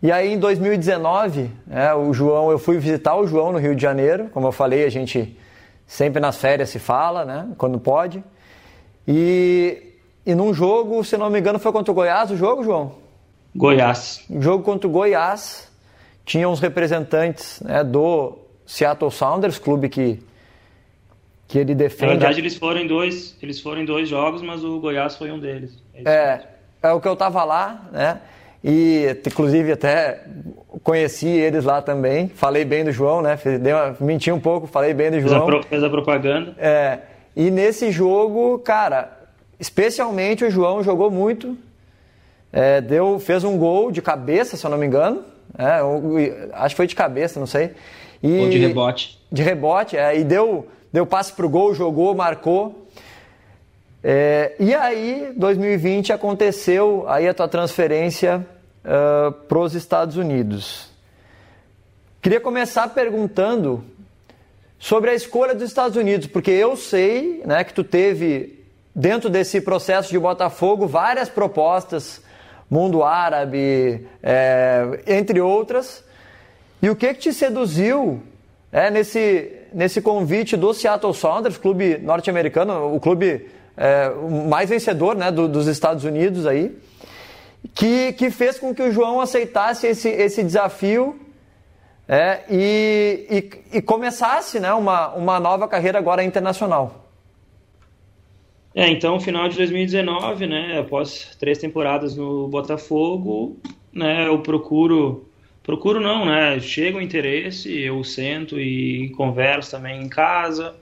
e aí em 2019, é, o João, eu fui visitar o João no Rio de Janeiro, como eu falei, a gente sempre nas férias se fala, né, quando pode. E, e num jogo, se não me engano, foi contra o Goiás o jogo, João? Goiás. Um jogo contra o Goiás, tinha uns representantes né, do Seattle Sounders, clube que, que ele defende. Na verdade, eles foram em dois, eles foram em dois jogos, mas o Goiás foi um deles. É, é, é o que eu estava lá, né? E inclusive até conheci eles lá também. Falei bem do João, né? Dei uma, menti um pouco, falei bem do João. Fez a, fez a propaganda. É. E nesse jogo, cara, especialmente o João jogou muito. É, deu, fez um gol de cabeça, se eu não me engano. É, acho que foi de cabeça, não sei. E, Ou de rebote. De rebote, é, e deu, deu passe pro gol, jogou, marcou. É, e aí, 2020 aconteceu aí a tua transferência uh, para os Estados Unidos. Queria começar perguntando sobre a escolha dos Estados Unidos, porque eu sei né, que tu teve, dentro desse processo de Botafogo, várias propostas, mundo árabe, é, entre outras. E o que, que te seduziu é, nesse, nesse convite do Seattle Sounders, clube norte-americano, o clube é, mais vencedor né, do, dos Estados Unidos aí, que, que fez com que o João aceitasse esse, esse desafio é, e, e, e, começasse né, uma, uma nova carreira agora internacional. É, então, final de 2019, né, após três temporadas no Botafogo, né, eu procuro, procuro não, né, chega o interesse, eu sento e converso também em casa,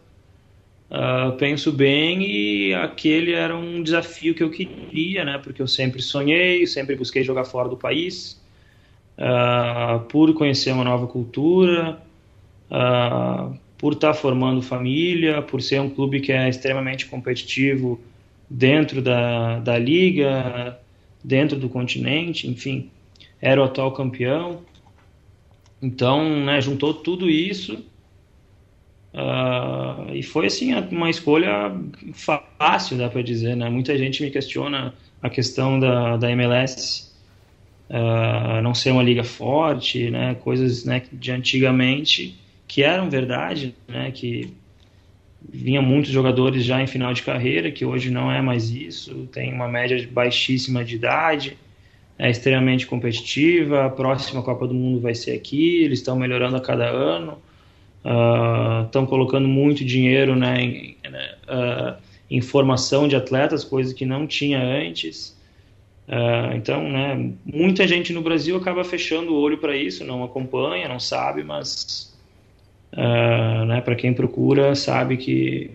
uh, penso bem e aquele era um desafio que eu queria, né, porque eu sempre sonhei, sempre busquei jogar fora do país, uh, por conhecer uma nova cultura, uh, por estar formando família, por ser um clube que é extremamente competitivo dentro da, da liga, dentro do continente, enfim, era o atual campeão. Então, né, juntou tudo isso uh, e foi assim uma escolha fácil, dá para dizer. Né? Muita gente me questiona a questão da, da MLS uh, não ser uma liga forte, né, coisas né, de antigamente que eram verdade, né, que vinha muitos jogadores já em final de carreira, que hoje não é mais isso, tem uma média baixíssima de idade, é extremamente competitiva, a próxima Copa do Mundo vai ser aqui, eles estão melhorando a cada ano, estão uh, colocando muito dinheiro né, em, uh, em formação de atletas, coisa que não tinha antes. Uh, então, né, muita gente no Brasil acaba fechando o olho para isso, não acompanha, não sabe, mas uh, né, para quem procura sabe que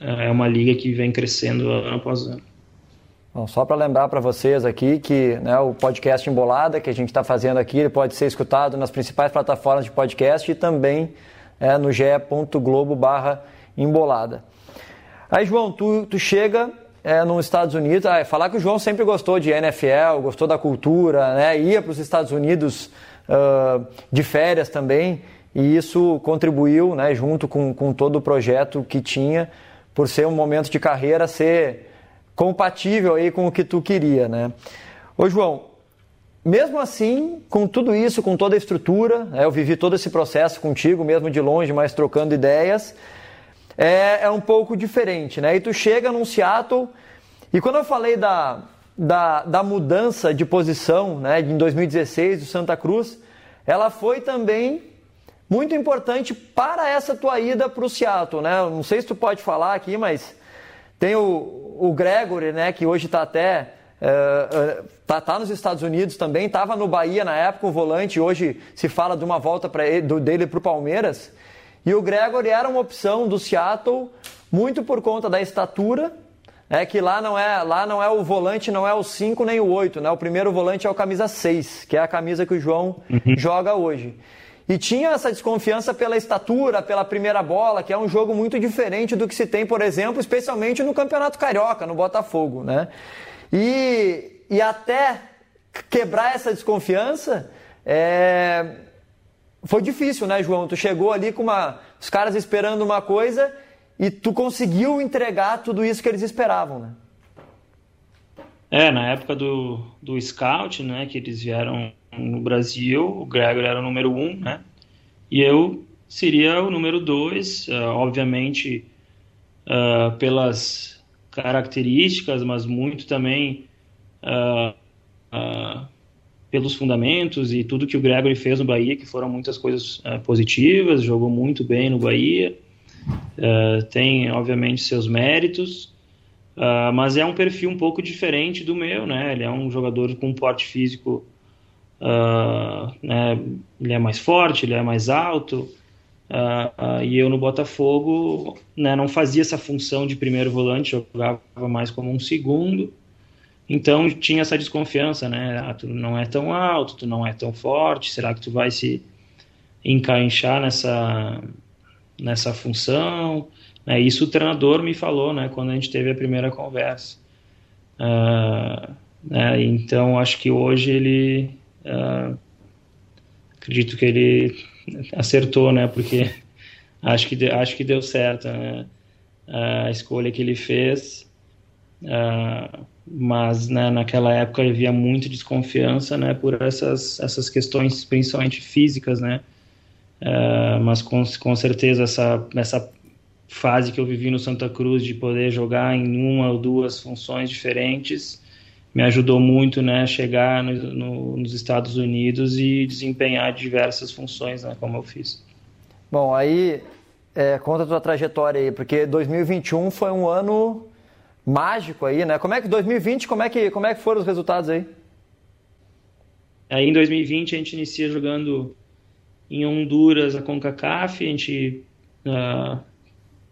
uh, é uma liga que vem crescendo ano após ano. Bom, só para lembrar para vocês aqui que né, o podcast Embolada que a gente está fazendo aqui ele pode ser escutado nas principais plataformas de podcast e também é, no ge.globo embolada. Aí, João, tu, tu chega é, nos Estados Unidos. Ah, falar que o João sempre gostou de NFL, gostou da cultura, né? ia para os Estados Unidos uh, de férias também, e isso contribuiu, né, junto com, com todo o projeto que tinha, por ser um momento de carreira ser compatível aí com o que tu queria. Né? Ô João, mesmo assim, com tudo isso, com toda a estrutura, né, eu vivi todo esse processo contigo, mesmo de longe, mas trocando ideias é, é um pouco diferente, né? E tu chega num Seattle, e quando eu falei da, da, da mudança de posição, né, em 2016 do Santa Cruz, ela foi também muito importante para essa tua ida para o Seattle, né? Não sei se tu pode falar aqui, mas tem o, o Gregory, né, que hoje está até Uh, uh, tá, tá, nos Estados Unidos também, estava no Bahia na época, o volante, hoje se fala de uma volta para ele, do, dele para o Palmeiras. E o Gregory era uma opção do Seattle muito por conta da estatura, é que lá não é, lá não é o volante, não é o 5 nem o 8, né? O primeiro volante é o camisa 6, que é a camisa que o João uhum. joga hoje. E tinha essa desconfiança pela estatura, pela primeira bola, que é um jogo muito diferente do que se tem, por exemplo, especialmente no Campeonato Carioca, no Botafogo, né? E, e até quebrar essa desconfiança, é, foi difícil, né, João? Tu chegou ali com uma, os caras esperando uma coisa e tu conseguiu entregar tudo isso que eles esperavam, né? É, na época do, do Scout, né, que eles vieram no Brasil, o Gregor era o número um, né, e eu seria o número dois, uh, obviamente uh, pelas características, mas muito também uh, pelos fundamentos e tudo que o Gregory fez no Bahia, que foram muitas coisas positivas, jogou muito bem no Bahia, tem obviamente seus méritos, mas é um perfil um pouco diferente do meu, né? Ele é um jogador com um porte físico, né? ele é mais forte, ele é mais alto, e eu no Botafogo né, não fazia essa função de primeiro volante, jogava mais como um segundo. Então tinha essa desconfiança, né? Ah, tu não é tão alto, tu não é tão forte, será que tu vai se encaixar nessa nessa função? É, isso o treinador me falou, né? Quando a gente teve a primeira conversa. Uh, né, então acho que hoje ele uh, acredito que ele acertou, né? Porque acho que acho que deu certo né? a escolha que ele fez. Uh, mas né, naquela época havia muita desconfiança né, por essas, essas questões, principalmente físicas, né? Uh, mas com, com certeza essa, essa fase que eu vivi no Santa Cruz de poder jogar em uma ou duas funções diferentes me ajudou muito né, a chegar no, no, nos Estados Unidos e desempenhar diversas funções, né, como eu fiz. Bom, aí é, conta a tua trajetória aí, porque 2021 foi um ano mágico aí, né? Como é que 2020, como é que, como é que foram os resultados aí? Aí em 2020 a gente inicia jogando em Honduras a CONCACAF, a gente uh,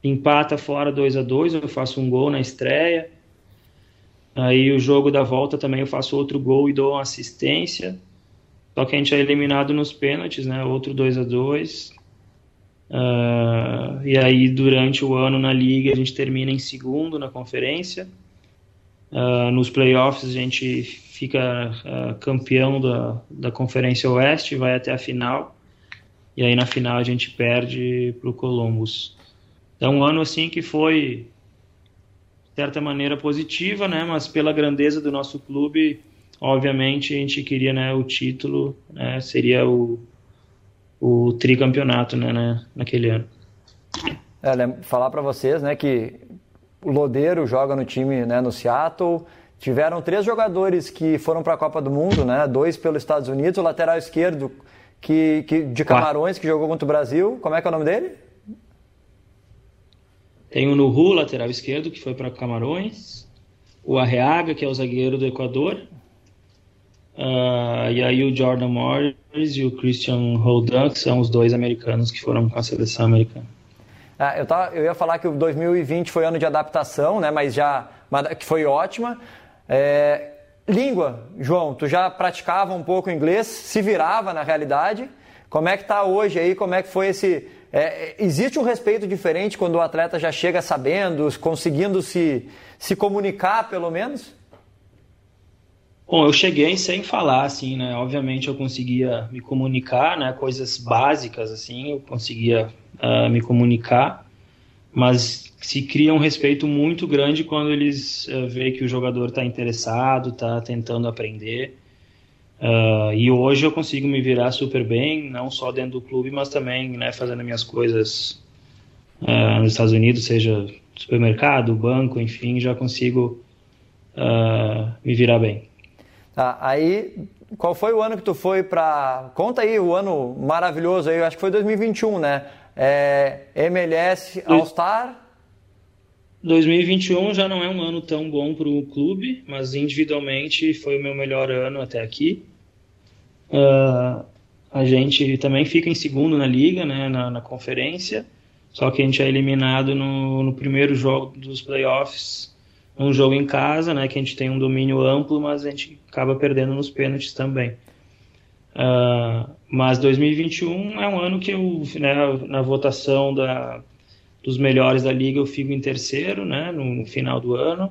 empata fora 2 a 2 eu faço um gol na estreia. Aí o jogo da volta também eu faço outro gol e dou uma assistência. Só que a gente é eliminado nos pênaltis, né? Outro 2 a 2 Uh, e aí, durante o ano na liga, a gente termina em segundo na conferência. Uh, nos playoffs, a gente fica uh, campeão da, da Conferência Oeste, vai até a final. E aí, na final, a gente perde para o Columbus. Então, um ano assim que foi, certa maneira, positiva, né? Mas pela grandeza do nosso clube, obviamente, a gente queria né, o título, né, seria o o tricampeonato né, né, naquele ano. É, falar para vocês né, que o Lodeiro joga no time né, no Seattle. Tiveram três jogadores que foram para a Copa do Mundo, né? Dois pelos Estados Unidos, o lateral esquerdo que, que de Camarões que jogou contra o Brasil. Como é que é o nome dele? Tem o Nuhu, lateral esquerdo, que foi para Camarões. O Arreaga, que é o zagueiro do Equador. Uh, e aí o Jordan Morris e o Christian Roldan, que são os dois americanos que foram com a seleção americana. Ah, eu, tava, eu ia falar que o 2020 foi ano de adaptação, né, mas já que foi ótima. É, língua, João, tu já praticava um pouco inglês, se virava na realidade. Como é que está hoje aí? Como é que foi esse? É, existe um respeito diferente quando o atleta já chega sabendo, conseguindo se, se comunicar, pelo menos? Bom, eu cheguei sem falar, assim, né? Obviamente eu conseguia me comunicar, né? Coisas básicas, assim, eu conseguia uh, me comunicar, mas se cria um respeito muito grande quando eles uh, veem que o jogador está interessado, está tentando aprender. Uh, e hoje eu consigo me virar super bem, não só dentro do clube, mas também né, fazendo minhas coisas uh, nos Estados Unidos, seja supermercado, banco, enfim, já consigo uh, me virar bem. Tá, aí, qual foi o ano que tu foi para. Conta aí o ano maravilhoso aí, acho que foi 2021, né? É, MLS All-Star. 2021 já não é um ano tão bom para o clube, mas individualmente foi o meu melhor ano até aqui. Uh, a gente também fica em segundo na liga, né, na, na conferência, só que a gente é eliminado no, no primeiro jogo dos playoffs um jogo em casa, né, que a gente tem um domínio amplo, mas a gente acaba perdendo nos pênaltis também. Uh, mas 2021 é um ano que eu, né, na votação da, dos melhores da liga, eu fico em terceiro, né, no, final do ano.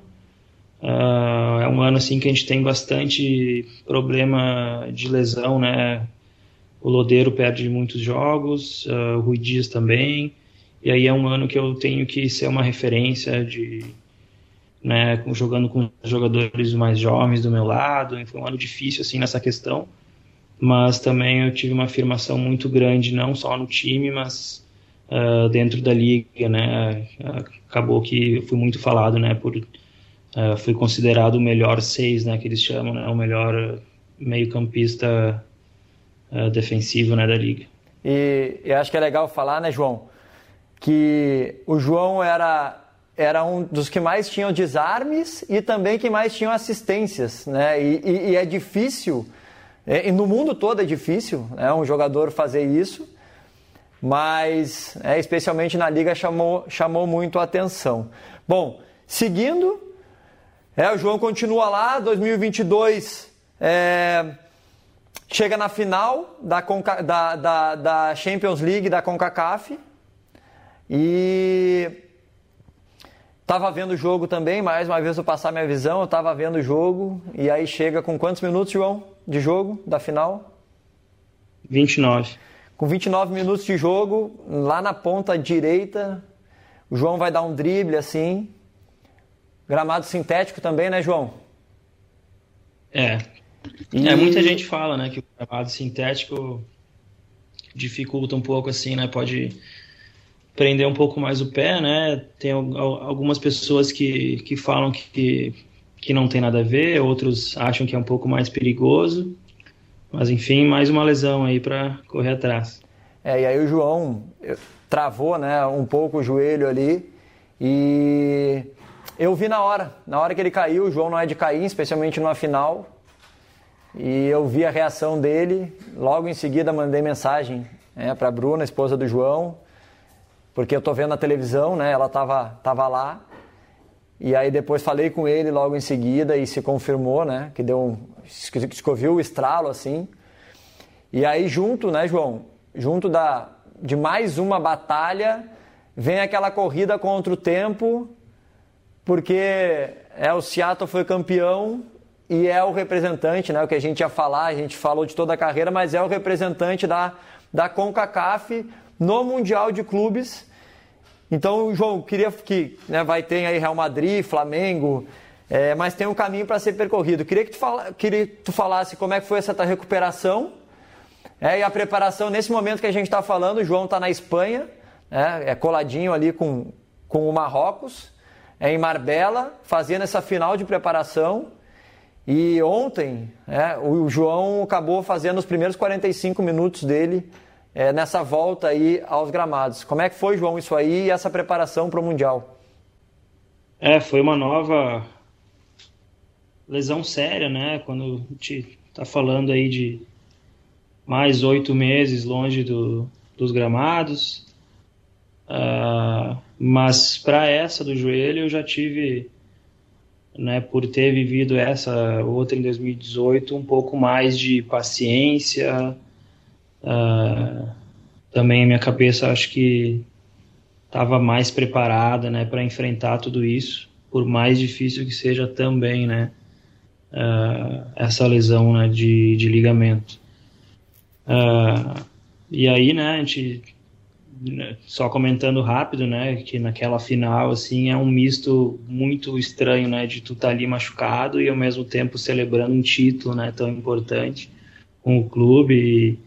Uh, é um ano assim que a gente tem bastante problema de lesão, né? O Lodeiro perde muitos jogos, uh, o Rui Dias também. E aí é um ano que eu tenho que ser uma referência de né, jogando com jogadores mais jovens do meu lado, foi um ano difícil assim nessa questão, mas também eu tive uma afirmação muito grande não só no time, mas uh, dentro da liga, né, acabou que fui muito falado, né, por uh, fui considerado o melhor seis, né, que eles chamam, né, o melhor meio-campista uh, defensivo né, da liga. E eu acho que é legal falar, né, João, que o João era era um dos que mais tinham desarmes e também que mais tinham assistências, né? E, e, e é difícil, é, e no mundo todo é difícil, né, um jogador fazer isso, mas é, especialmente na liga chamou, chamou muito a atenção. Bom, seguindo, é, o João continua lá, 2022 é, chega na final da, da, da, da Champions League da CONCACAF e Tava vendo o jogo também, mais uma vez eu passar minha visão, eu tava vendo o jogo e aí chega com quantos minutos, João, de jogo da final? 29. Com 29 minutos de jogo, lá na ponta direita, o João vai dar um drible assim. Gramado sintético também, né, João? É. E... É, muita gente fala, né, que o gramado sintético dificulta um pouco assim, né? Pode prender um pouco mais o pé, né? Tem algumas pessoas que, que falam que, que não tem nada a ver, outros acham que é um pouco mais perigoso. Mas enfim, mais uma lesão aí para correr atrás. É, e aí o João travou, né, um pouco o joelho ali e eu vi na hora, na hora que ele caiu, o João não é de cair, especialmente numa final. E eu vi a reação dele, logo em seguida mandei mensagem né, para a Bruna, esposa do João, porque eu tô vendo na televisão, né? Ela tava, tava lá. E aí depois falei com ele logo em seguida e se confirmou, né? Que deu um. O estralo assim. E aí junto, né, João? Junto da, de mais uma batalha, vem aquela corrida contra o tempo, porque é o Seattle foi campeão e é o representante, né? O que a gente ia falar, a gente falou de toda a carreira, mas é o representante da, da CONCACAF no Mundial de Clubes. Então, João, queria que né, vai ter aí Real Madrid, Flamengo, é, mas tem um caminho para ser percorrido. Queria que tu, fala, queria que tu falasse como é que foi essa tua recuperação é, e a preparação nesse momento que a gente está falando. O João está na Espanha, é, é, coladinho ali com, com o Marrocos, é em Marbella, fazendo essa final de preparação. E ontem é, o João acabou fazendo os primeiros 45 minutos dele é, nessa volta aí aos gramados. Como é que foi, João, isso aí e essa preparação para o Mundial? É, foi uma nova lesão séria, né? Quando a gente está falando aí de mais oito meses longe do, dos gramados. Uh, mas para essa do joelho eu já tive, né, por ter vivido essa outra em 2018, um pouco mais de paciência, Uh, também a minha cabeça acho que estava mais preparada, né, para enfrentar tudo isso, por mais difícil que seja também, né, uh, essa lesão, né, de, de ligamento. Uh, e aí, né, a gente né, só comentando rápido, né, que naquela final assim é um misto muito estranho, né, de tu estar tá ali machucado e ao mesmo tempo celebrando um título, né, tão importante com o clube.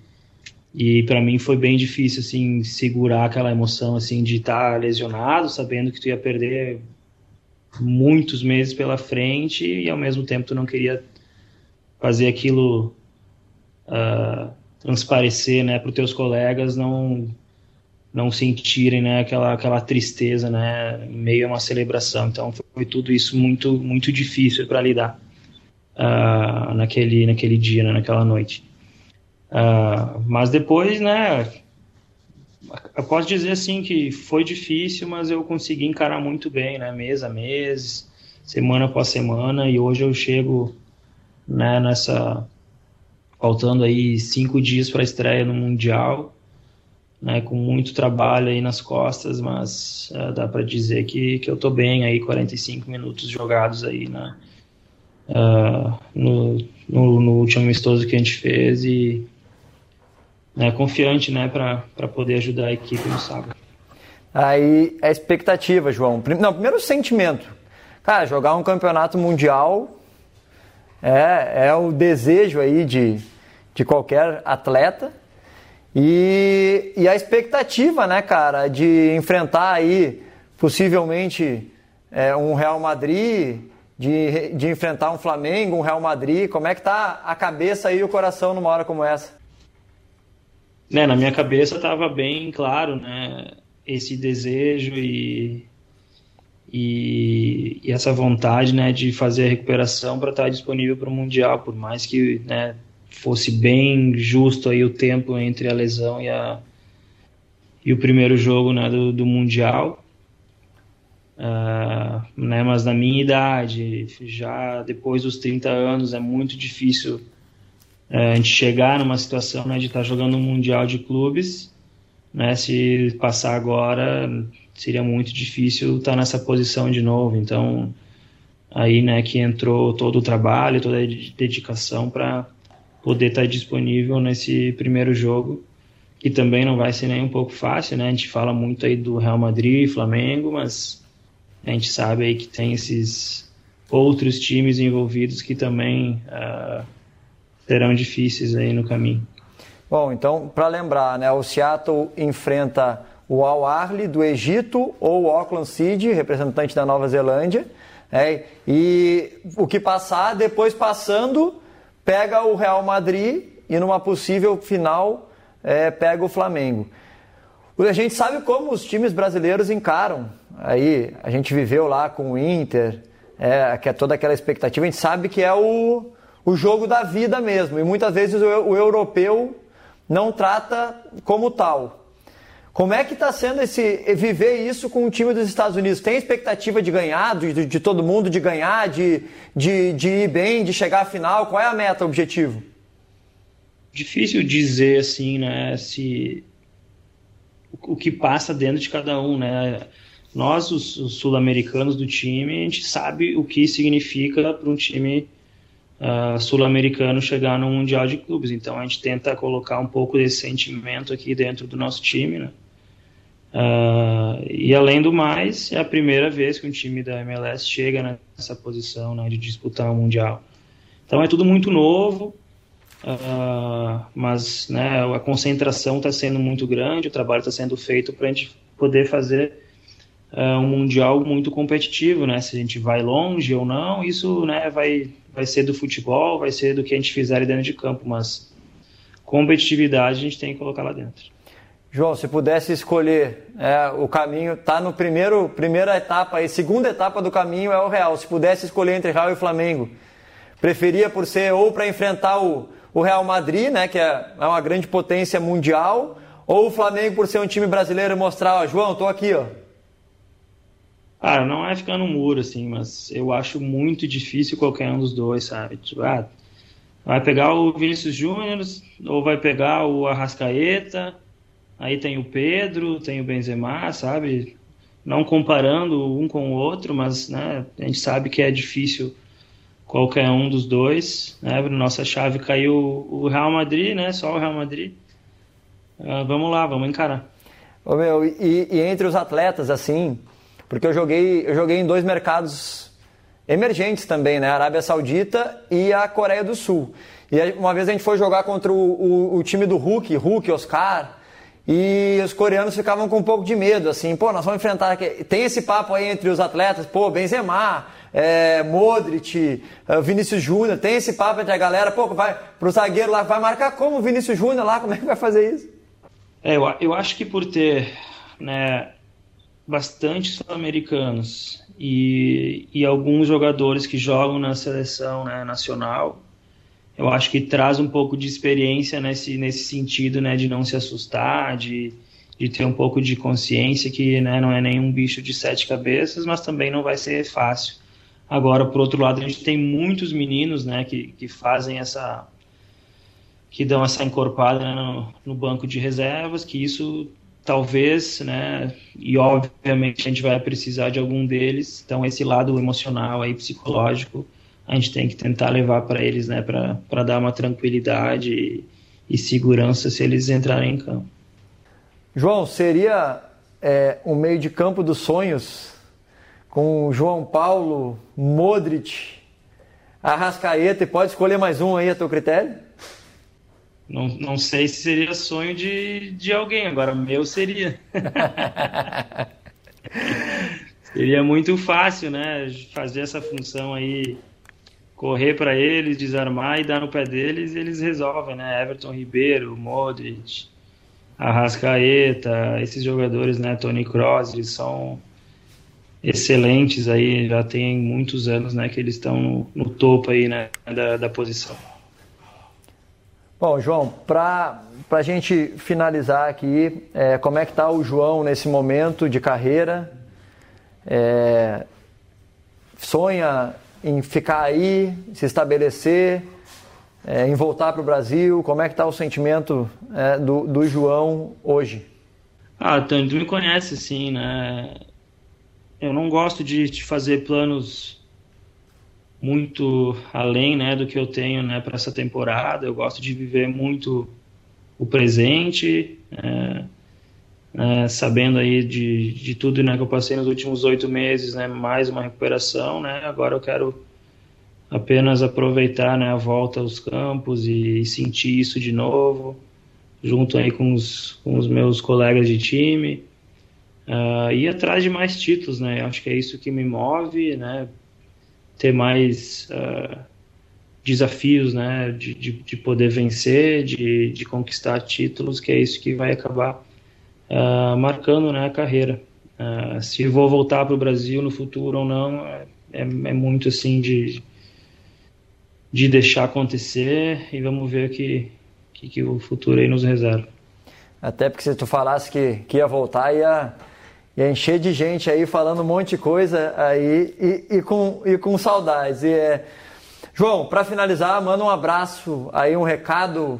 E, e para mim foi bem difícil assim segurar aquela emoção assim de estar tá lesionado, sabendo que tu ia perder muitos meses pela frente e ao mesmo tempo tu não queria fazer aquilo uh, transparecer, né, para os teus colegas não não sentirem, né, aquela aquela tristeza, né, em meio a uma celebração. Então foi tudo isso muito muito difícil para lidar uh, naquele naquele dia, né, naquela noite. Uh, mas depois, né, eu posso dizer assim que foi difícil, mas eu consegui encarar muito bem, né, mês a mês, semana após semana, e hoje eu chego, né, nessa, faltando aí cinco dias para a estreia no Mundial, né, com muito trabalho aí nas costas, mas uh, dá para dizer que, que eu tô bem aí, 45 minutos jogados aí na, uh, no, no, no último amistoso que a gente fez e né, confiante né, para poder ajudar a equipe no sábado. Aí a expectativa, João. Não, primeiro o sentimento. Cara, jogar um campeonato mundial é, é o desejo aí de, de qualquer atleta. E, e a expectativa, né, cara, de enfrentar aí possivelmente é, um Real Madrid de, de enfrentar um Flamengo, um Real Madrid? Como é que tá a cabeça e o coração numa hora como essa? Né, na minha cabeça estava bem claro, né, esse desejo e, e, e, essa vontade, né, de fazer a recuperação para estar tá disponível para o mundial, por mais que, né, fosse bem justo aí o tempo entre a lesão e a e o primeiro jogo, né, do, do mundial. Uh, né, mas na minha idade, já depois dos 30 anos, é muito difícil uh, a gente chegar numa situação né, de estar tá jogando um Mundial de Clubes. Né, se passar agora, seria muito difícil estar tá nessa posição de novo. Então, aí né, que entrou todo o trabalho, toda a dedicação para poder estar tá disponível nesse primeiro jogo, que também não vai ser nem um pouco fácil. Né? A gente fala muito aí do Real Madrid, Flamengo, mas a gente sabe aí que tem esses outros times envolvidos que também uh, serão difíceis aí no caminho. Bom, então, para lembrar, né, o Seattle enfrenta o Al Ahly do Egito ou o Auckland City, representante da Nova Zelândia, é, e o que passar, depois passando, pega o Real Madrid e numa possível final é, pega o Flamengo. A gente sabe como os times brasileiros encaram. Aí a gente viveu lá com o Inter, é, que é toda aquela expectativa. A gente sabe que é o, o jogo da vida mesmo. E muitas vezes o, o europeu não trata como tal. Como é que está sendo esse viver isso com o time dos Estados Unidos? Tem expectativa de ganhar, de, de todo mundo, de ganhar, de, de, de ir bem, de chegar à final? Qual é a meta, o objetivo? Difícil dizer assim, né? Se o que passa dentro de cada um, né? Nós, os, os sul-americanos do time, a gente sabe o que significa para um time uh, sul-americano chegar no Mundial de Clubes. Então a gente tenta colocar um pouco desse sentimento aqui dentro do nosso time, né? Uh, e além do mais, é a primeira vez que um time da MLS chega nessa posição né, de disputar o um Mundial. Então é tudo muito novo, Uh, mas né, a concentração está sendo muito grande, o trabalho está sendo feito para a gente poder fazer uh, um mundial muito competitivo, né? Se a gente vai longe ou não, isso né, vai, vai ser do futebol, vai ser do que a gente fizer dentro de campo, mas competitividade a gente tem que colocar lá dentro. João, se pudesse escolher é, o caminho, está no primeiro primeira etapa e segunda etapa do caminho é o Real. Se pudesse escolher entre Real e Flamengo, preferia por ser ou para enfrentar o o Real Madrid, né, que é, é uma grande potência mundial, ou o Flamengo por ser um time brasileiro mostrar, ó, João, tô aqui, ó. Cara, não é ficar no muro, assim, mas eu acho muito difícil qualquer um dos dois, sabe? Tipo, ah, vai pegar o Vinícius Júnior ou vai pegar o Arrascaeta, aí tem o Pedro, tem o Benzema, sabe? Não comparando um com o outro, mas né, a gente sabe que é difícil qualquer um dos dois. Né? Nossa chave caiu o Real Madrid, né? Só o Real Madrid. Uh, vamos lá, vamos encarar. Ô, meu, e, e, entre os atletas, assim, porque eu joguei, eu joguei em dois mercados emergentes também, né? A Arábia Saudita e a Coreia do Sul. E uma vez a gente foi jogar contra o, o, o time do Hulk, Hulk, Oscar, e os coreanos ficavam com um pouco de medo, assim, pô, nós vamos enfrentar. Tem esse papo aí entre os atletas, pô, Benzema, é, Modric, é, Vinícius Júnior, tem esse papo entre a galera, pô, vai pro zagueiro lá, vai marcar como o Vinícius Júnior lá, como é que vai fazer isso? É, eu, eu acho que por ter né, bastante sul-americanos e, e alguns jogadores que jogam na seleção né, nacional, eu acho que traz um pouco de experiência nesse, nesse sentido, né, de não se assustar, de, de ter um pouco de consciência que né, não é nenhum bicho de sete cabeças, mas também não vai ser fácil. Agora, por outro lado, a gente tem muitos meninos né, que, que fazem essa. que dão essa encorpada né, no, no banco de reservas, que isso talvez, né, e obviamente a gente vai precisar de algum deles, então esse lado emocional aí, psicológico, a gente tem que tentar levar para eles, né, para dar uma tranquilidade e, e, segurança se eles entrarem em campo. João, seria é, um meio de campo dos sonhos com João Paulo, Modric, Arrascaeta e pode escolher mais um aí a teu critério? Não, não sei se seria sonho de, de alguém, agora meu seria. Seria muito fácil, né? Fazer essa função aí, correr para eles, desarmar e dar no pé deles e eles resolvem, né? Everton Ribeiro, Modric, Arrascaeta, esses jogadores, né? Tony Kroos, eles são excelentes aí, já tem muitos anos, né? Que eles estão no, no topo aí, né? Da, da posição. Bom, João, para a gente finalizar aqui, é, como é que está o João nesse momento de carreira? É, sonha em ficar aí, se estabelecer, é, em voltar para o Brasil? Como é que está o sentimento é, do, do João hoje? Ah, tu me conhece sim, né? Eu não gosto de, de fazer planos muito além né, do que eu tenho né, para essa temporada. Eu gosto de viver muito o presente, é, é, sabendo aí de, de tudo né, que eu passei nos últimos oito meses, né, mais uma recuperação. Né, agora eu quero apenas aproveitar né, a volta aos campos e, e sentir isso de novo, junto aí com os, com os meus colegas de time. Uh, ir atrás de mais títulos, né? Acho que é isso que me move, né? Ter mais uh, desafios, né, de, de, de, poder vencer, de, de conquistar títulos, que é isso que vai acabar uh, marcando, né, a carreira. Uh, se vou voltar para o Brasil no futuro ou não, é, é, é, muito assim de, de deixar acontecer e vamos ver o que, que, que o futuro aí nos reserva. Até porque se tu falasse que, que ia voltar, ia e encher de gente aí falando um monte de coisa aí e, e com, e com saudades. E, é... João, para finalizar, manda um abraço aí, um recado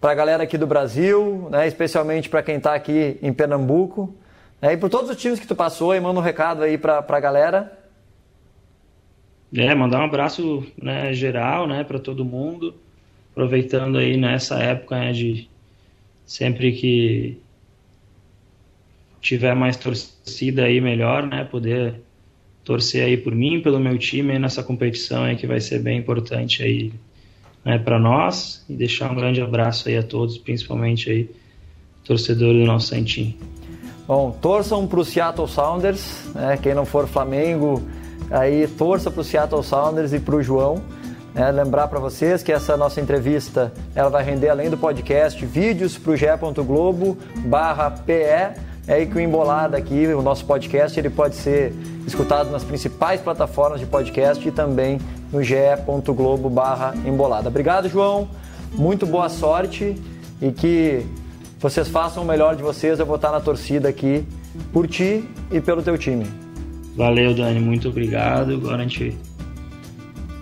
para a galera aqui do Brasil, né, especialmente para quem está aqui em Pernambuco. Né, e por todos os times que tu passou, e manda um recado aí para a galera. É, mandar um abraço né, geral né, para todo mundo, aproveitando aí nessa época né, de sempre que tiver mais torcida aí melhor, né? Poder torcer aí por mim, pelo meu time nessa competição aí que vai ser bem importante aí né, para nós e deixar um grande abraço aí a todos, principalmente aí torcedores do nosso Santinho. Bom, torçam para o Seattle Sounders, né? Quem não for Flamengo, aí torça para o Seattle Sounders e para o João. É, lembrar para vocês que essa nossa entrevista ela vai render além do podcast vídeos para o ge.globo barra PE é que o Embolada aqui, o nosso podcast, ele pode ser escutado nas principais plataformas de podcast e também no ge.globo barra embolada. Obrigado, João. Muito boa sorte e que vocês façam o melhor de vocês. Eu vou estar na torcida aqui por ti e pelo teu time. Valeu, Dani. Muito obrigado. Agora a gente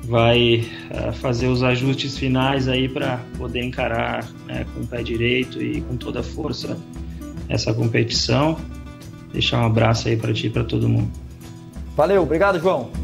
vai uh, fazer os ajustes finais aí para poder encarar né, com o pé direito e com toda a força essa competição. Deixar um abraço aí para ti e para todo mundo. Valeu, obrigado, João.